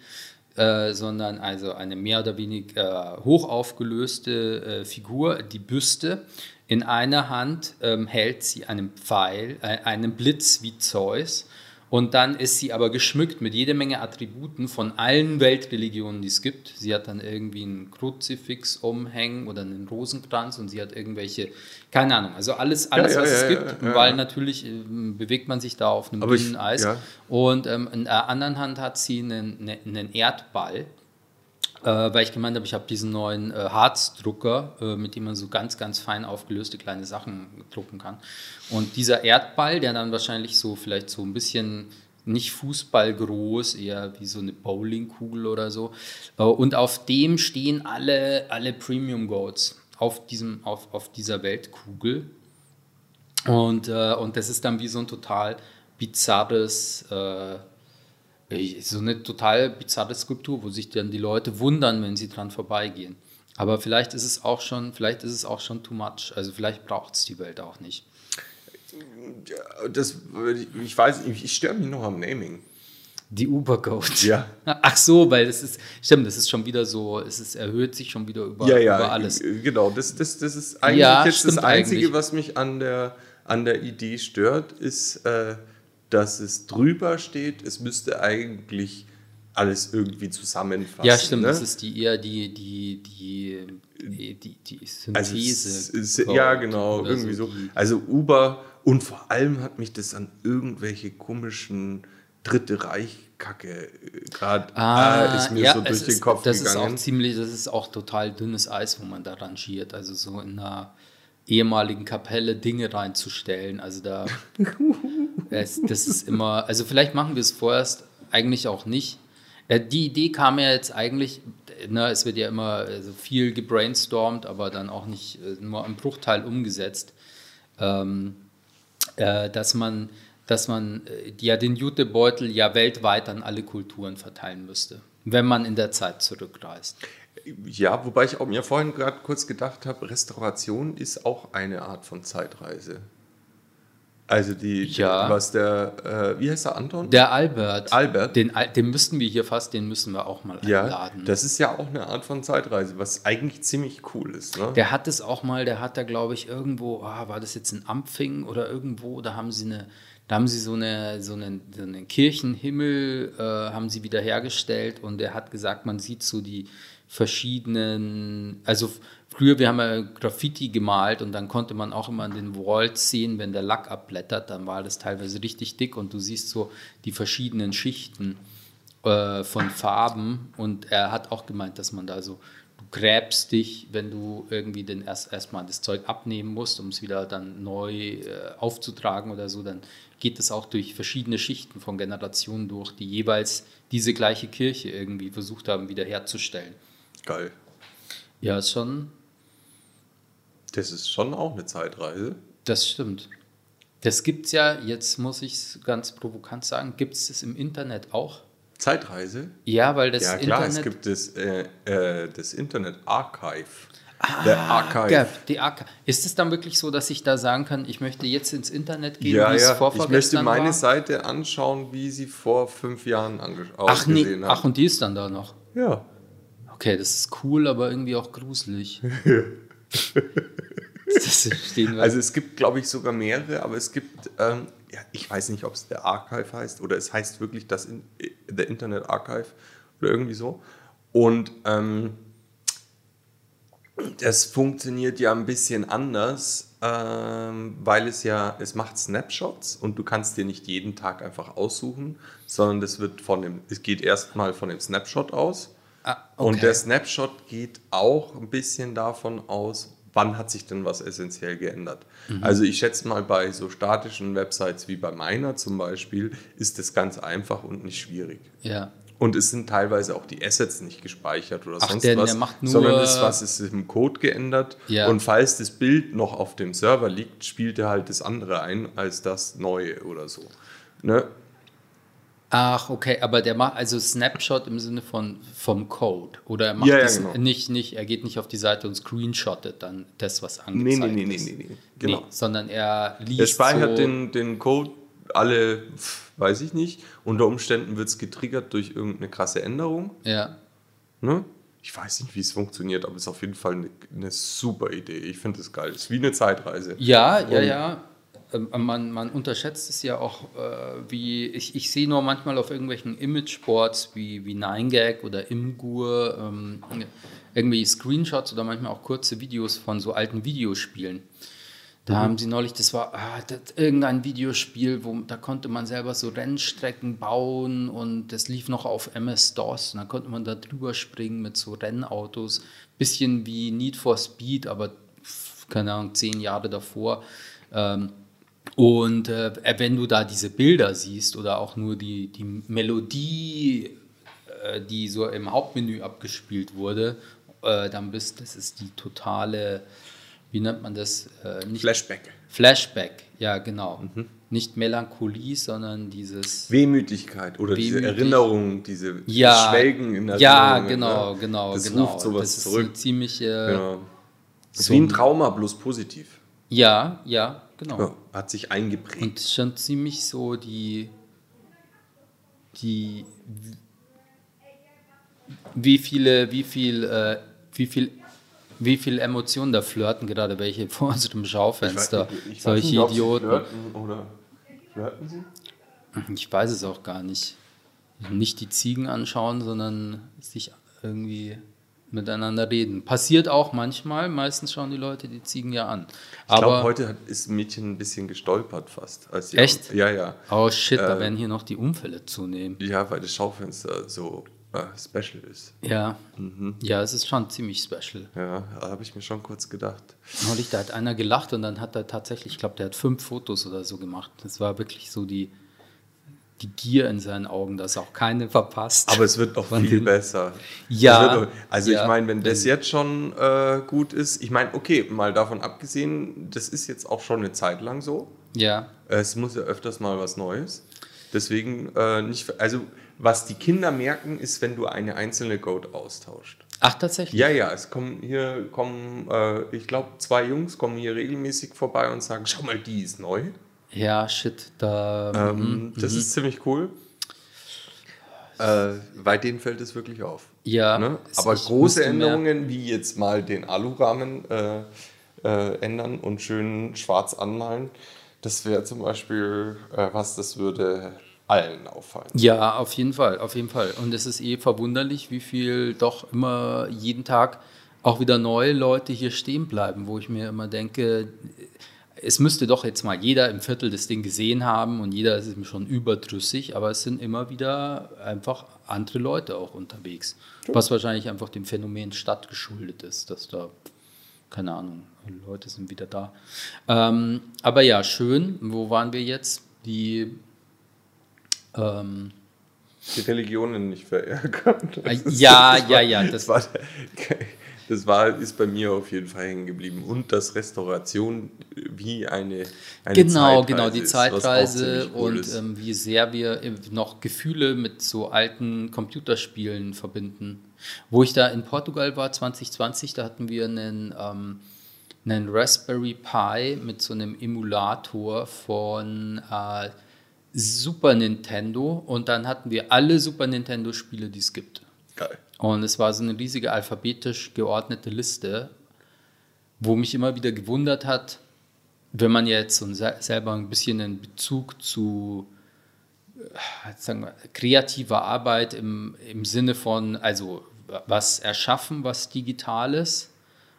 [SPEAKER 1] äh, sondern also eine mehr oder weniger äh, hoch aufgelöste äh, Figur, die Büste. In einer Hand ähm, hält sie einen Pfeil, äh, einen Blitz wie Zeus. Und dann ist sie aber geschmückt mit jede Menge Attributen von allen Weltreligionen, die es gibt. Sie hat dann irgendwie einen Kruzifix umhängen oder einen Rosenkranz und sie hat irgendwelche, keine Ahnung, also alles, alles
[SPEAKER 2] ja,
[SPEAKER 1] was
[SPEAKER 2] ja,
[SPEAKER 1] es
[SPEAKER 2] ja,
[SPEAKER 1] gibt,
[SPEAKER 2] ja, ja.
[SPEAKER 1] weil natürlich ähm, bewegt man sich da auf einem
[SPEAKER 2] Aber ich-
[SPEAKER 1] dünnen Eis.
[SPEAKER 2] ja.
[SPEAKER 1] Und ähm, in der anderen Hand hat sie einen, einen- einen Erdball, äh, weil ich gemeint habe, ich habe diesen neuen äh, Harzdrucker, äh, mit dem man so ganz, ganz fein aufgelöste kleine Sachen drucken kann. Und dieser Erdball, der dann wahrscheinlich so vielleicht so ein bisschen nicht Fußball groß, eher wie so eine Bowlingkugel oder so. Äh, und auf dem stehen alle, alle Premium Goats auf, diesem, auf, auf dieser Weltkugel. Und, äh, und das ist dann wie so ein total bizarres, äh, so eine total bizarre Skulptur, wo sich dann die Leute wundern, wenn sie dran vorbeigehen. Aber vielleicht ist es auch schon, vielleicht ist es auch schon too much. Also vielleicht braucht es die Welt auch nicht.
[SPEAKER 2] Das, ich weiß, ich, ich störe mich noch am Naming.
[SPEAKER 1] Die Uber-Goat.
[SPEAKER 2] Ja.
[SPEAKER 1] Ach so, weil das ist, stimmt, das ist schon wieder so, es ist, erhöht sich schon wieder über,
[SPEAKER 2] ja, ja,
[SPEAKER 1] über alles.
[SPEAKER 2] Genau, das, das, das ist eigentlich
[SPEAKER 1] Ja,
[SPEAKER 2] jetzt das Einzige,
[SPEAKER 1] eigentlich.
[SPEAKER 2] was mich an der, an der Idee stört, ist, äh, dass es drüber steht, es müsste eigentlich alles irgendwie zusammenfassen.
[SPEAKER 1] Ja, stimmt,
[SPEAKER 2] ne?
[SPEAKER 1] das ist die eher die, die, die, die, die, die
[SPEAKER 2] Also
[SPEAKER 1] Synthese.
[SPEAKER 2] es ist, ja, genau,
[SPEAKER 1] oder
[SPEAKER 2] irgendwie so.
[SPEAKER 1] die-
[SPEAKER 2] Also Uber und vor allem hat mich das an irgendwelche komischen Dritte Reich-Kacke gerade
[SPEAKER 1] Ah,
[SPEAKER 2] ist mir
[SPEAKER 1] ja,
[SPEAKER 2] so
[SPEAKER 1] es
[SPEAKER 2] durch den
[SPEAKER 1] ist,
[SPEAKER 2] Kopf
[SPEAKER 1] das
[SPEAKER 2] gegangen.
[SPEAKER 1] ist auch ziemlich, das ist auch total dünnes Eis, wo man da rangiert. Also so in einer ehemaligen Kapelle Dinge reinzustellen. Also da, es, das ist immer, also vielleicht machen wir es vorerst, eigentlich auch nicht. Äh, Die Idee kam ja jetzt eigentlich, ne, es wird ja immer also viel gebrainstormt, aber dann auch nicht äh, nur am Bruchteil umgesetzt. Ähm, äh, dass man, dass man äh, ja den Jutebeutel ja weltweit an alle Kulturen verteilen müsste, wenn man in der Zeit zurückreist.
[SPEAKER 2] Ja, wobei ich auch mir vorhin gerade kurz gedacht habe, Restauration ist auch eine Art von Zeitreise. Also die,
[SPEAKER 1] Ja.
[SPEAKER 2] was der, äh, wie heißt der Anton?
[SPEAKER 1] Der Albert,
[SPEAKER 2] Albert?
[SPEAKER 1] Den, den müssten wir hier fast, den müssen wir auch mal
[SPEAKER 2] ja,
[SPEAKER 1] einladen.
[SPEAKER 2] das ist ja auch eine Art von Zeitreise, was eigentlich ziemlich cool ist. Ne?
[SPEAKER 1] Der hat es auch mal, der hat da, glaube ich, irgendwo, ah, war das jetzt in Ampfing oder irgendwo, da haben sie eine, da haben sie so eine, so einen, so einen Kirchenhimmel, äh, haben sie wieder hergestellt und er hat gesagt, man sieht so die verschiedenen, also früher, wir haben ja Graffiti gemalt und dann konnte man auch immer an den Walls sehen, wenn der Lack abblättert, dann war das teilweise richtig dick und du siehst so die verschiedenen Schichten äh, von Farben. Und er hat auch gemeint, dass man da so, du gräbst dich, wenn du irgendwie den erst erstmal das Zeug abnehmen musst, um es wieder dann neu äh, aufzutragen oder so, dann geht es auch durch verschiedene Schichten von Generationen durch, die jeweils diese gleiche Kirche irgendwie versucht haben, wiederherzustellen.
[SPEAKER 2] Geil.
[SPEAKER 1] Ja, ist schon,
[SPEAKER 2] Das ist schon auch eine Zeitreise.
[SPEAKER 1] das stimmt. Das gibt es ja, jetzt muss ich es ganz provokant sagen, gibt es das im Internet auch?
[SPEAKER 2] Zeitreise?
[SPEAKER 1] Ja, weil das
[SPEAKER 2] ja klar,
[SPEAKER 1] Internet
[SPEAKER 2] es gibt das, äh, äh, das Internet Archive. Der Archive.
[SPEAKER 1] Ja, die AK. Ist es dann wirklich so, dass ich da sagen kann, ich möchte jetzt ins Internet gehen,
[SPEAKER 2] Ja,
[SPEAKER 1] wie es
[SPEAKER 2] ja. Ich möchte meine
[SPEAKER 1] war?
[SPEAKER 2] Seite anschauen, wie sie vor fünf Jahren ange-
[SPEAKER 1] Ach, nee.
[SPEAKER 2] ausgesehen hat.
[SPEAKER 1] Ach, und die ist dann da noch.
[SPEAKER 2] ja.
[SPEAKER 1] Okay, das ist cool, aber irgendwie auch gruselig. das stehen wir.
[SPEAKER 2] Also es gibt, glaube ich, sogar mehrere, aber es gibt, ähm, ja, ich weiß nicht, ob es der Archive heißt oder es heißt wirklich das in, der Internet Archive oder irgendwie so. Und ähm, das funktioniert ja ein bisschen anders, ähm, weil es ja, es macht Snapshots und du kannst dir nicht jeden Tag einfach aussuchen, sondern das wird von dem, es geht erstmal von dem Snapshot aus.
[SPEAKER 1] Ah,
[SPEAKER 2] Und
[SPEAKER 1] okay.
[SPEAKER 2] der Snapshot geht auch ein bisschen davon aus, wann hat sich denn was essentiell geändert.
[SPEAKER 1] Mhm.
[SPEAKER 2] Also ich schätze mal, bei so statischen Websites wie bei meiner zum Beispiel ist das ganz einfach und nicht schwierig.
[SPEAKER 1] ja.
[SPEAKER 2] Und es sind teilweise auch die Assets nicht gespeichert oder
[SPEAKER 1] Ach,
[SPEAKER 2] sonst
[SPEAKER 1] der-
[SPEAKER 2] was,
[SPEAKER 1] der macht nur-
[SPEAKER 2] sondern das, was ist im Code geändert.
[SPEAKER 1] Ja.
[SPEAKER 2] Und falls das Bild noch auf dem Server liegt, spielt er halt das andere ein als das neue oder so. Ne?
[SPEAKER 1] Ach, okay, aber der macht also Snapshot im Sinne von vom Code. Oder er macht
[SPEAKER 2] Ja, ja,
[SPEAKER 1] das
[SPEAKER 2] genau.
[SPEAKER 1] nicht, nicht, er geht nicht auf die Seite und screenshottet dann das, was
[SPEAKER 2] Nee,
[SPEAKER 1] angezeigt
[SPEAKER 2] nee, nee, nee,
[SPEAKER 1] ist.
[SPEAKER 2] nee, nee. Genau.
[SPEAKER 1] Nee, sondern er liest
[SPEAKER 2] Er speichert
[SPEAKER 1] so,
[SPEAKER 2] den, den Code alle, weiß ich nicht. Unter Umständen wird es getriggert durch irgendeine krasse Änderung.
[SPEAKER 1] Ja,
[SPEAKER 2] Ne? Ich weiß nicht, wie es funktioniert, aber es ist auf jeden Fall eine, eine super Idee. Ich finde es geil. Es ist wie eine Zeitreise.
[SPEAKER 1] Ja, ja,
[SPEAKER 2] Und-
[SPEAKER 1] ja. Ähm, Man, man unterschätzt es ja auch, äh, wie ich, ich sehe nur manchmal auf irgendwelchen Imageboards wie, wie 9gag oder Imgur ähm, irgendwie Screenshots oder manchmal auch kurze Videos von so alten Videospielen. Da
[SPEAKER 2] Mhm.
[SPEAKER 1] haben sie neulich, das war ah, das, irgendein Videospiel, wo da konnte man selber so Rennstrecken bauen und das lief noch auf MS-DOS und dann konnte man da drüber springen mit so Rennautos. Bisschen wie Need for Speed, aber keine Ahnung, zehn Jahre davor. Ähm, und äh, wenn du da diese Bilder siehst oder auch nur die, die Melodie, äh, die so im Hauptmenü abgespielt wurde, äh, dann bist das ist die totale, wie nennt man das? Äh, nicht
[SPEAKER 2] Flashback.
[SPEAKER 1] Flashback, ja, genau. Nicht Melancholie, sondern dieses.
[SPEAKER 2] Wehmütigkeit oder diese
[SPEAKER 1] Wehmütig.
[SPEAKER 2] Erinnerung, diese
[SPEAKER 1] Ja,
[SPEAKER 2] Schwelgen in der
[SPEAKER 1] ja, genau,
[SPEAKER 2] ne?
[SPEAKER 1] genau,
[SPEAKER 2] Das
[SPEAKER 1] genau.
[SPEAKER 2] ruft sowas
[SPEAKER 1] das ist
[SPEAKER 2] zurück.
[SPEAKER 1] eine ziemliche.
[SPEAKER 2] Genau. Das ist
[SPEAKER 1] so
[SPEAKER 2] wie ein- Trauma, bloß positiv.
[SPEAKER 1] Ja, ja, genau.
[SPEAKER 2] Ja, hat sich eingeprägt.
[SPEAKER 1] Und schon ziemlich so die, die, wie viele, wie viel, äh, wie viel, wie viel Emotionen da flirten gerade welche vor unserem Schaufenster. Solche Idioten.
[SPEAKER 2] Flirten oder flirten sie?
[SPEAKER 1] Ich weiß es auch gar nicht. Nicht die Ziegen anschauen, sondern sich irgendwie miteinander reden. Passiert auch manchmal. Meistens schauen die Leute die Ziegen ja an.
[SPEAKER 2] Ich glaube, heute hat, ist ein Mädchen ein bisschen gestolpert fast.
[SPEAKER 1] Echt?
[SPEAKER 2] Ja, ja.
[SPEAKER 1] oh shit, da
[SPEAKER 2] Äh,
[SPEAKER 1] werden hier noch die Unfälle zunehmen.
[SPEAKER 2] Ja, weil das Schaufenster so äh, special ist.
[SPEAKER 1] Ja,
[SPEAKER 2] Mhm.
[SPEAKER 1] ja, es ist schon ziemlich special.
[SPEAKER 2] Ja, habe ich mir schon kurz gedacht.
[SPEAKER 1] Neulich, da hat einer gelacht und dann hat er tatsächlich, ich glaube, der hat fünf Fotos oder so gemacht. Das war wirklich so die, die Gier in seinen Augen, dass auch keine verpasst.
[SPEAKER 2] Aber es wird noch viel
[SPEAKER 1] den-
[SPEAKER 2] besser.
[SPEAKER 1] Ja,
[SPEAKER 2] noch, also
[SPEAKER 1] ja.
[SPEAKER 2] ich meine, wenn das jetzt schon äh, gut ist, ich meine, okay, mal davon abgesehen, das ist jetzt auch schon eine Zeit lang so.
[SPEAKER 1] ja,
[SPEAKER 2] Es muss ja öfters mal was Neues. Deswegen äh, nicht, also was die Kinder merken, ist, wenn du eine einzelne Goat austauscht.
[SPEAKER 1] ach tatsächlich.
[SPEAKER 2] Ja, ja, es kommen hier, kommen, äh, ich glaube, zwei Jungs kommen hier regelmäßig vorbei und sagen, schau mal, die ist neu.
[SPEAKER 1] Ja, shit, da. mhm.
[SPEAKER 2] Ähm, das ist ziemlich cool. Äh, bei denen fällt es wirklich auf.
[SPEAKER 1] Ja,
[SPEAKER 2] Ne? Aber große Änderungen, wie jetzt mal den Alurahmen äh, äh, ändern und schön schwarz anmalen, das wäre zum Beispiel äh, was, das würde allen auffallen.
[SPEAKER 1] Ja, auf jeden Fall, auf jeden Fall. Und es ist eh verwunderlich, wie viel doch immer jeden Tag auch wieder neue Leute hier stehen bleiben, wo ich mir immer denke, es müsste doch jetzt mal jeder im Viertel das Ding gesehen haben und jeder ist ihm schon überdrüssig, aber es sind immer wieder einfach andere Leute auch unterwegs. Was wahrscheinlich einfach dem Phänomen Stadt geschuldet ist, dass da, keine Ahnung, Leute sind wieder da. Ähm, aber ja, schön. Wo waren wir jetzt? Die ähm,
[SPEAKER 2] Die Religionen nicht verärgern. Das
[SPEAKER 1] Äh, ja,
[SPEAKER 2] das
[SPEAKER 1] ja, ja,
[SPEAKER 2] Das,
[SPEAKER 1] das-
[SPEAKER 2] war, der- das war, ist bei mir auf jeden Fall hängen geblieben. Und dass Restauration wie eine, eine
[SPEAKER 1] genau,
[SPEAKER 2] Zeitreise
[SPEAKER 1] genau, die
[SPEAKER 2] ist,
[SPEAKER 1] Zeitreise
[SPEAKER 2] cool
[SPEAKER 1] und ähm, wie sehr wir noch Gefühle mit so alten Computerspielen verbinden. Wo ich da in Portugal war, 2020, da hatten wir einen, ähm, einen Raspberry Pi mit so einem Emulator von äh, Super Nintendo und dann hatten wir alle Super Nintendo-Spiele, die es gibt.
[SPEAKER 2] Geil.
[SPEAKER 1] Und es war so eine riesige alphabetisch geordnete Liste, wo mich immer wieder gewundert hat, wenn man jetzt se- selber ein bisschen einen Bezug zu äh, sagen wir, kreativer Arbeit im, im Sinne von, also was erschaffen, was Digitales.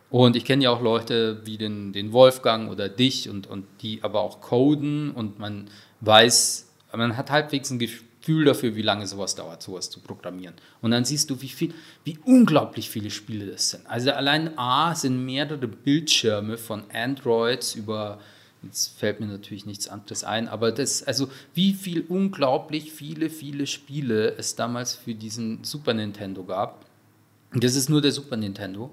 [SPEAKER 1] Und ich kenne ja auch Leute wie den, den Wolfgang oder dich und, und die aber auch coden und man weiß, man hat halbwegs ein Gefühl dafür, wie lange sowas dauert, sowas zu programmieren. Und dann siehst du, wie viel, wie unglaublich viele Spiele das sind. Also allein A sind mehrere Bildschirme von Androids über Jetzt fällt mir natürlich nichts anderes ein, aber das, also wie viel unglaublich viele, viele Spiele es damals für diesen Super Nintendo gab. Das ist nur der Super Nintendo.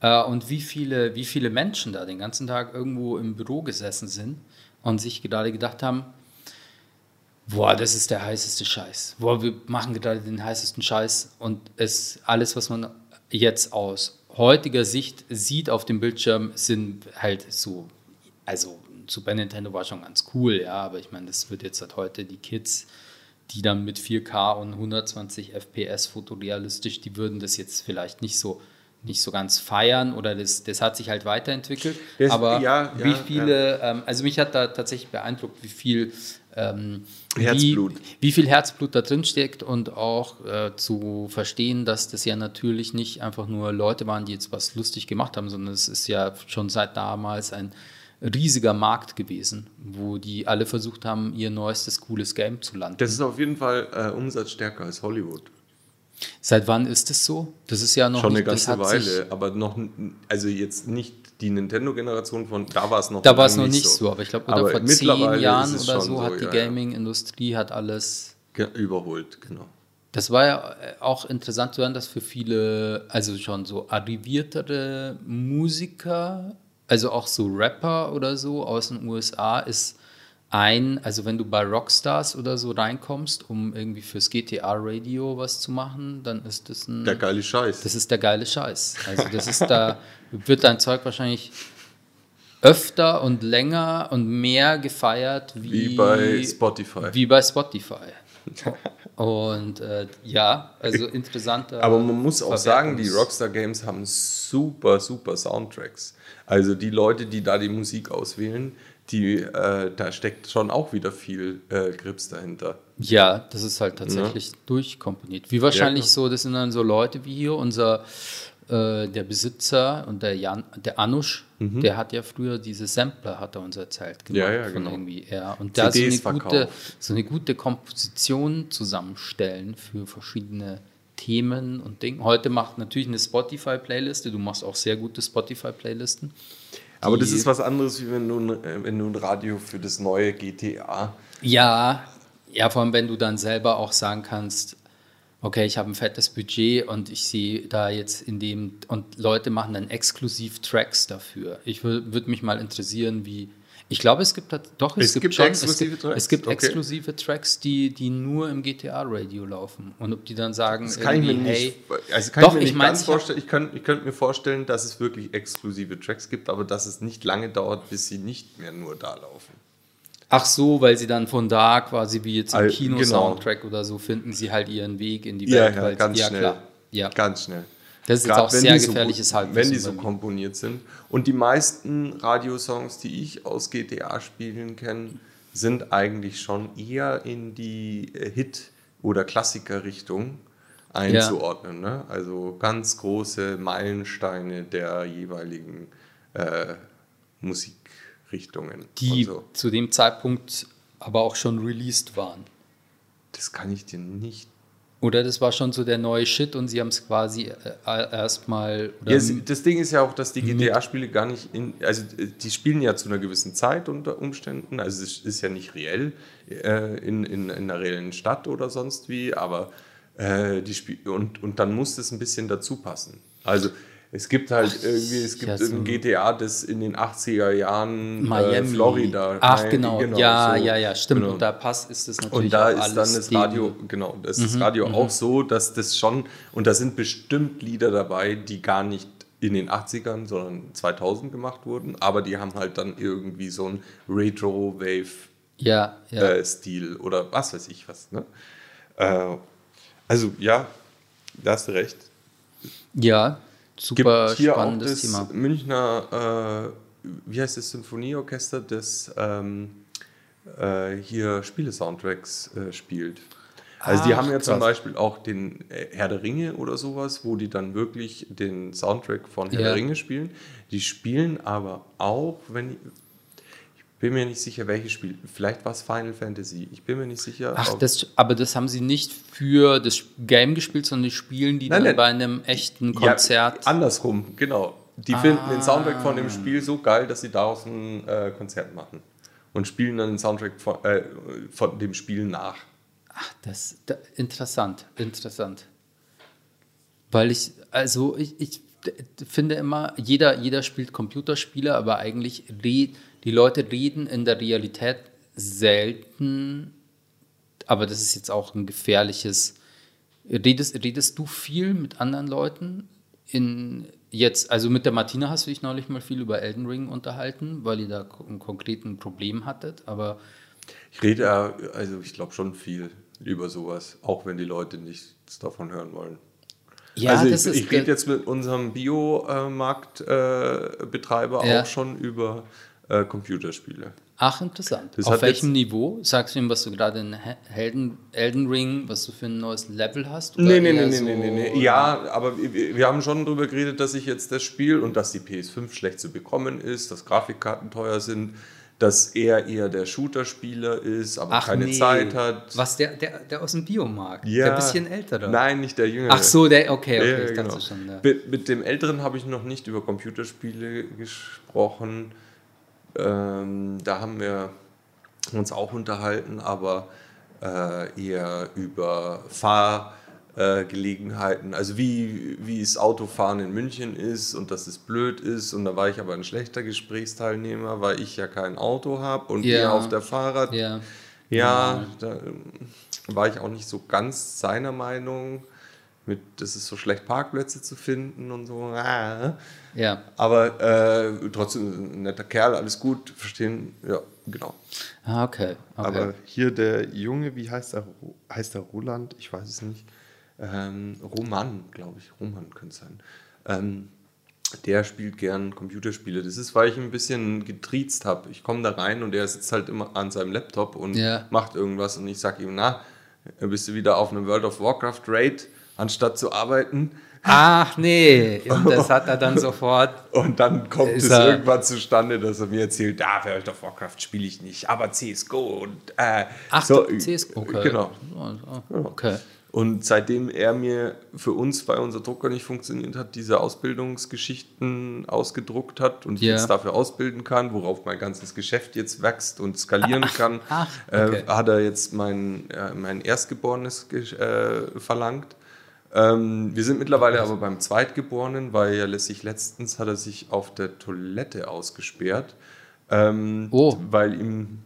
[SPEAKER 1] Äh, und wie viele, wie viele Menschen da den ganzen Tag irgendwo im Büro gesessen sind und sich gerade gedacht haben, boah, das ist der heißeste Scheiß. Boah, wir machen gerade den heißesten Scheiß und es alles, was man jetzt aus heutiger Sicht sieht auf dem Bildschirm, sind halt so, also Super Nintendo war schon ganz cool, ja, aber ich meine, das wird jetzt halt heute die Kids, die dann mit 4K und 120 FPS fotorealistisch, die würden das jetzt vielleicht nicht so nicht so ganz feiern oder das, das hat sich halt weiterentwickelt.
[SPEAKER 2] Das-
[SPEAKER 1] aber
[SPEAKER 2] ja,
[SPEAKER 1] wie
[SPEAKER 2] ja,
[SPEAKER 1] viele, ähm, also mich hat da tatsächlich beeindruckt, wie viel ähm,
[SPEAKER 2] Herzblut.
[SPEAKER 1] Wie, wie viel Herzblut da drin steckt und auch äh, zu verstehen, dass das ja natürlich nicht einfach nur Leute waren, die jetzt was lustig gemacht haben, sondern es ist ja schon seit damals ein riesiger Markt gewesen, wo die alle versucht haben, ihr neuestes cooles Game zu landen.
[SPEAKER 2] Das ist auf jeden Fall äh, umsatzstärker als Hollywood.
[SPEAKER 1] Seit wann ist das so? Das ist ja noch
[SPEAKER 2] Schon eine
[SPEAKER 1] nicht, das
[SPEAKER 2] ganze Weile, aber noch, also jetzt nicht die Nintendo-Generation von, da war es noch
[SPEAKER 1] Da war es noch nicht so, aber ich glaube, vor zehn Jahren oder so hat die
[SPEAKER 2] ja.
[SPEAKER 1] Gaming-Industrie hat alles
[SPEAKER 2] Überholt, genau.
[SPEAKER 1] Das war ja äh, auch interessant zu hören, dass für viele, also schon so arriviertere Musiker also auch so Rapper oder so aus den USA ist ein, also wenn du bei Rockstars oder so reinkommst, um irgendwie fürs GTA Radio was zu machen, dann ist das ein.
[SPEAKER 2] Der geile Scheiß.
[SPEAKER 1] Das ist der geile Scheiß. Also das ist da, wird dein Zeug wahrscheinlich öfter und länger und mehr gefeiert wie,
[SPEAKER 2] Wie bei Spotify.
[SPEAKER 1] Wie bei Spotify. Und äh, ja, also interessante.
[SPEAKER 2] Aber man muss auch sagen, die Rockstar Games haben super, super Soundtracks. Also die Leute, die da die Musik auswählen, die, äh, da steckt schon auch wieder viel äh, Grips dahinter.
[SPEAKER 1] Ja, das ist halt tatsächlich durchkomponiert. Wie wahrscheinlich
[SPEAKER 2] klar.
[SPEAKER 1] so, das sind dann so Leute wie hier, unser äh, der Besitzer und der Jan, der Anusch, der hat ja früher diese Sampler, hat er uns erzählt, gemacht
[SPEAKER 2] Mhm. Ja, ja,
[SPEAKER 1] von
[SPEAKER 2] genau.
[SPEAKER 1] irgendwie, ja. Und da so eine, gute, so eine gute Komposition zusammenstellen für verschiedene Themen und Dinge. Heute macht natürlich eine Spotify-Playliste, du machst auch sehr gute Spotify-Playlisten.
[SPEAKER 2] Aber das ist was anderes, wie wenn du, ein- äh, wenn du ein Radio für das neue GTA.
[SPEAKER 1] Ja, ja, vor allem wenn du dann selber auch sagen kannst, okay, ich habe ein fettes Budget und ich sehe da jetzt in dem, und Leute machen dann exklusiv Tracks dafür. Ich würde mich mal interessieren, wie, ich glaube, es gibt, doch, es,
[SPEAKER 2] Es
[SPEAKER 1] gibt,
[SPEAKER 2] gibt
[SPEAKER 1] schon,
[SPEAKER 2] exklusive
[SPEAKER 1] es gibt,
[SPEAKER 2] Tracks,
[SPEAKER 1] es gibt
[SPEAKER 2] okay.
[SPEAKER 1] exklusive Tracks, die, die nur im GTA-Radio laufen. Und ob die dann sagen,
[SPEAKER 2] Das kann ich mir nicht,
[SPEAKER 1] hey,
[SPEAKER 2] also kann
[SPEAKER 1] Doch,
[SPEAKER 2] ich mir
[SPEAKER 1] ich
[SPEAKER 2] nicht
[SPEAKER 1] mein's,
[SPEAKER 2] ganz
[SPEAKER 1] ich
[SPEAKER 2] vorstellen. Ich könnte ich könnt mir vorstellen, dass es wirklich exklusive Tracks gibt, aber dass es nicht lange dauert, bis sie nicht mehr nur da laufen.
[SPEAKER 1] ach so, weil sie dann von da quasi wie jetzt im
[SPEAKER 2] Al-
[SPEAKER 1] Kino-Soundtrack oder so finden sie halt ihren Weg in die
[SPEAKER 2] Ja,
[SPEAKER 1] Welt.
[SPEAKER 2] ja,
[SPEAKER 1] weil-
[SPEAKER 2] ganz
[SPEAKER 1] ja,
[SPEAKER 2] schnell.
[SPEAKER 1] Klar. Ja.
[SPEAKER 2] Ganz schnell.
[SPEAKER 1] Das ist jetzt
[SPEAKER 2] Grad
[SPEAKER 1] auch sehr
[SPEAKER 2] so
[SPEAKER 1] gefährliches
[SPEAKER 2] gut-
[SPEAKER 1] Halbwissen
[SPEAKER 2] Wenn die so komponiert sind. Und die meisten Radiosongs, die ich aus GTA-Spielen kenne, sind eigentlich schon eher in die äh, Hit- oder Klassiker-Richtung einzuordnen. Ne? Also ganz große Meilensteine der jeweiligen äh, Musikrichtungen.
[SPEAKER 1] die
[SPEAKER 2] so.
[SPEAKER 1] zu dem Zeitpunkt aber auch schon released waren.
[SPEAKER 2] Das kann ich dir nicht
[SPEAKER 1] Oder das war schon so der neue Shit und sie haben es quasi äh, erstmal.
[SPEAKER 2] Ja, das Ding ist ja auch, dass die GTA-Spiele gar nicht in, also äh, die spielen ja zu einer gewissen Zeit unter Umständen, also es ist ja nicht reell äh, in, in, in einer reellen Stadt oder sonst wie, aber äh, die Spiel und, und dann muss das ein bisschen dazu passen. Also es gibt halt irgendwie, es gibt
[SPEAKER 1] ja, so
[SPEAKER 2] ein GTA, das in den 80er Jahren
[SPEAKER 1] Miami.
[SPEAKER 2] äh, Florida.
[SPEAKER 1] Ach,
[SPEAKER 2] Nein,
[SPEAKER 1] genau. ja,
[SPEAKER 2] so,
[SPEAKER 1] ja, ja, stimmt.
[SPEAKER 2] genau.
[SPEAKER 1] Und da passt ist es natürlich
[SPEAKER 2] Und da ist dann das Radio, genau, das ist das Radio auch so, dass das schon, und da sind bestimmt Lieder dabei, die gar nicht in den 80ern, sondern 2000 gemacht wurden, aber die haben halt dann irgendwie so einen Retro-Wave-Stil
[SPEAKER 1] Ja, ja.
[SPEAKER 2] äh, oder was weiß ich was. Ne? Äh, also ja, da hast du recht.
[SPEAKER 1] ja,
[SPEAKER 2] Gibt
[SPEAKER 1] super
[SPEAKER 2] hier auch
[SPEAKER 1] spannendes
[SPEAKER 2] das
[SPEAKER 1] Thema.
[SPEAKER 2] Münchner, äh, wie heißt das, Symphonieorchester, das ähm, äh, hier Spiele-Soundtracks äh, spielt. Also die
[SPEAKER 1] Ach,
[SPEAKER 2] haben ja zum
[SPEAKER 1] krass.
[SPEAKER 2] Beispiel auch den äh, Herr der Ringe oder sowas, wo die dann wirklich den Soundtrack von Herr
[SPEAKER 1] Ja.
[SPEAKER 2] der Ringe spielen. Die spielen aber auch, wenn bin mir nicht sicher, welches Spiel. Vielleicht war es Final Fantasy. Ich bin mir nicht sicher.
[SPEAKER 1] Ach, das, aber das haben sie nicht für das Game gespielt, sondern die spielen die
[SPEAKER 2] Nein,
[SPEAKER 1] dann
[SPEAKER 2] nein.
[SPEAKER 1] bei einem echten Konzert.
[SPEAKER 2] Ja, andersrum, genau. Die finden den Soundtrack von dem Spiel so geil, dass sie daraus ein äh, Konzert machen. Und spielen dann den Soundtrack von, äh, von dem Spiel nach.
[SPEAKER 1] Ach, das, da, interessant, interessant. Weil ich, also ich, ich finde immer, jeder, jeder spielt Computerspiele, aber eigentlich red, die Leute reden in der Realität selten, aber das ist jetzt auch ein gefährliches. Redest, redest du viel mit anderen Leuten? In jetzt, also mit der Martina hast du dich neulich mal viel über Elden Ring unterhalten, weil ihr da ein konkreten Problem hattet, aber
[SPEAKER 2] Ich rede ja, also ich glaube schon viel über sowas, auch wenn die Leute nichts davon hören wollen.
[SPEAKER 1] ja,
[SPEAKER 2] also
[SPEAKER 1] das
[SPEAKER 2] ich,
[SPEAKER 1] ist
[SPEAKER 2] ich rede jetzt mit unserem Biomarktbetreiber äh,
[SPEAKER 1] Ja.
[SPEAKER 2] auch schon über äh, Computerspiele.
[SPEAKER 1] Ach, interessant.
[SPEAKER 2] Das
[SPEAKER 1] Auf welchem Niveau? Sagst du ihm, was du gerade in He- Helden, Elden Ring, was du für ein neues Level hast? Oder
[SPEAKER 2] Nee, nee, nee, nee,
[SPEAKER 1] so-
[SPEAKER 2] nee, nee, nee. Ja, aber wir, wir haben schon darüber geredet, dass ich jetzt das Spiel und dass die PS5 schlecht zu bekommen ist, dass Grafikkarten teuer sind, dass er eher der Shooter-Spieler ist, aber
[SPEAKER 1] Ach,
[SPEAKER 2] keine
[SPEAKER 1] nee.
[SPEAKER 2] Zeit hat.
[SPEAKER 1] Was, der, der, der aus dem Biomarkt?
[SPEAKER 2] Ja.
[SPEAKER 1] Der bisschen ältere?
[SPEAKER 2] Nein, nicht der Jüngere.
[SPEAKER 1] Ach so, der, okay, okay,
[SPEAKER 2] Ja,
[SPEAKER 1] ich dachte
[SPEAKER 2] genau.
[SPEAKER 1] schon. Ja.
[SPEAKER 2] Mit, mit dem Älteren habe ich noch nicht über Computerspiele gesprochen. Ähm, da haben wir uns auch unterhalten, aber äh, eher über Fahr, äh. Also wie, wie es Autofahren in München ist und dass es blöd ist. Und da war ich aber ein schlechter Gesprächsteilnehmer, weil ich ja kein Auto habe und
[SPEAKER 1] Ja.
[SPEAKER 2] er auf der Fahrrad.
[SPEAKER 1] Ja.
[SPEAKER 2] Ja, da ähm, war ich auch nicht so ganz seiner Meinung. Mit, das ist so schlecht, Parkplätze zu finden und so.
[SPEAKER 1] Ja.
[SPEAKER 2] Aber äh, trotzdem ein netter Kerl, alles gut, verstehen. Ja, genau.
[SPEAKER 1] Ah, okay. okay.
[SPEAKER 2] Aber hier der Junge, wie heißt er? Heißt er Roland? Ich weiß es nicht. Ähm, Roman, glaube ich. Roman könnte es sein. Ähm, der spielt gern Computerspiele. Das ist, weil ich ein bisschen getriezt habe. Ich komme da rein und er sitzt halt immer an seinem Laptop und
[SPEAKER 1] Ja.
[SPEAKER 2] macht irgendwas und ich sage ihm, na, bist du wieder auf einem World of Warcraft Raid, anstatt zu arbeiten?
[SPEAKER 1] Ach nee, und das hat er dann sofort.
[SPEAKER 2] Und dann kommt es
[SPEAKER 1] er-
[SPEAKER 2] irgendwann zustande, dass er mir erzählt, ah, World of Warcraft spiele ich nicht, aber CSGO und äh,
[SPEAKER 1] Ach,
[SPEAKER 2] so,
[SPEAKER 1] CS, okay.
[SPEAKER 2] Genau.
[SPEAKER 1] Oh, Okay.
[SPEAKER 2] Und seitdem er mir für uns, weil unser Drucker nicht funktioniert hat, diese Ausbildungsgeschichten ausgedruckt hat und ich
[SPEAKER 1] Ja.
[SPEAKER 2] jetzt dafür ausbilden kann, worauf mein ganzes Geschäft jetzt wächst und skalieren kann,
[SPEAKER 1] ach, okay.
[SPEAKER 2] äh, hat er jetzt mein, äh, mein Erstgeborenes ge- äh, verlangt. Ähm, wir sind mittlerweile aber beim Zweitgeborenen, weil er sich letztens hat er sich auf der Toilette ausgesperrt, ähm,
[SPEAKER 1] Oh.
[SPEAKER 2] weil ihm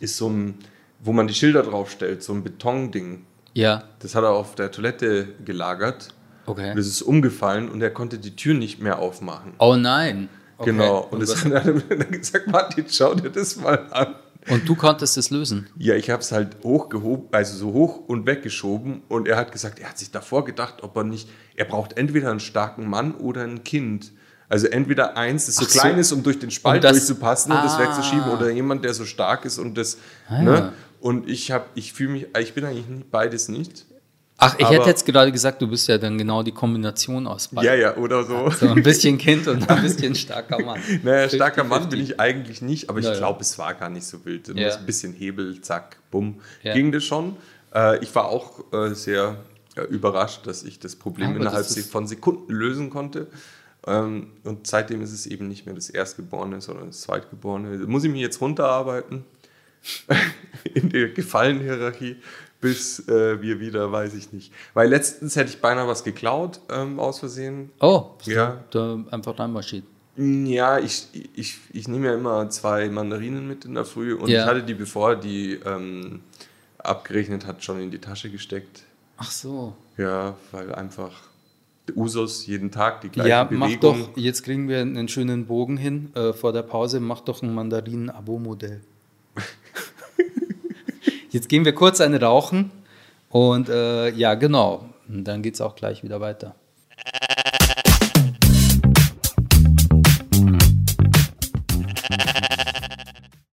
[SPEAKER 2] ist so ein, wo man die Schilder draufstellt, so ein Betonding.
[SPEAKER 1] Ja,
[SPEAKER 2] Das hat er auf der Toilette gelagert.
[SPEAKER 1] okay.
[SPEAKER 2] Das ist umgefallen und er konnte die Tür nicht mehr aufmachen.
[SPEAKER 1] Oh nein. Okay.
[SPEAKER 2] Genau. Und,
[SPEAKER 1] Und,
[SPEAKER 2] das hat er dann gesagt, Martin, schau dir das mal an.
[SPEAKER 1] Und du konntest es lösen.
[SPEAKER 2] Ja, ich habe es halt hochgehoben, also so hoch und weggeschoben. Und er hat gesagt, er hat sich davor gedacht, ob er nicht, er braucht entweder einen starken Mann oder ein Kind. Also entweder eins, das so
[SPEAKER 1] Ach so.
[SPEAKER 2] klein ist, um durch den Spalt
[SPEAKER 1] Um das-
[SPEAKER 2] durchzupassen und das
[SPEAKER 1] Ah.
[SPEAKER 2] wegzuschieben, oder jemand, der so stark ist und das.
[SPEAKER 1] Ah.
[SPEAKER 2] Ne? Und ich habe, ich fühle mich, ich bin eigentlich beides nicht.
[SPEAKER 1] Ach, ich
[SPEAKER 2] Aber-
[SPEAKER 1] hätte jetzt gerade gesagt, du bist ja dann genau die Kombination aus beiden.
[SPEAKER 2] Ja, ja, oder so.
[SPEAKER 1] So ein bisschen Kind und ein bisschen starker Mann.
[SPEAKER 2] Naja, starker
[SPEAKER 1] 50-50.
[SPEAKER 2] Mann bin ich eigentlich nicht, aber ich
[SPEAKER 1] Naja.
[SPEAKER 2] glaube, es war gar nicht so wild.
[SPEAKER 1] Ja.
[SPEAKER 2] Ein bisschen Hebel, zack, bumm,
[SPEAKER 1] Ja.
[SPEAKER 2] ging das schon. Äh, ich war auch äh, sehr äh, überrascht, dass ich das Problem
[SPEAKER 1] Aber
[SPEAKER 2] innerhalb
[SPEAKER 1] das
[SPEAKER 2] von Sekunden lösen konnte. Ähm, und seitdem ist es eben nicht mehr das Erstgeborene, sondern das Zweitgeborene. Muss ich mich jetzt runterarbeiten in der Gefallenhierarchie, bis äh, wir wieder, weiß ich nicht. Weil letztens hätte ich beinahe was geklaut, ähm, aus Versehen.
[SPEAKER 1] Oh,
[SPEAKER 2] Ja.
[SPEAKER 1] da einfach reinmarschiert.
[SPEAKER 2] Ja, ich, ich, ich nehme ja immer zwei Mandarinen mit in der Früh und
[SPEAKER 1] Ja.
[SPEAKER 2] ich hatte die, bevor die ähm, abgerechnet hat, schon in die Tasche gesteckt.
[SPEAKER 1] Ach so.
[SPEAKER 2] Ja, weil einfach Usus jeden Tag die gleiche
[SPEAKER 1] Ja, mach
[SPEAKER 2] Bewegung.
[SPEAKER 1] doch, jetzt kriegen wir einen schönen Bogen hin äh, vor der Pause, mach doch ein Mandarinen-Abo-Modell. Jetzt gehen wir kurz eine rauchen und äh, ja, genau, und dann geht es auch gleich wieder weiter.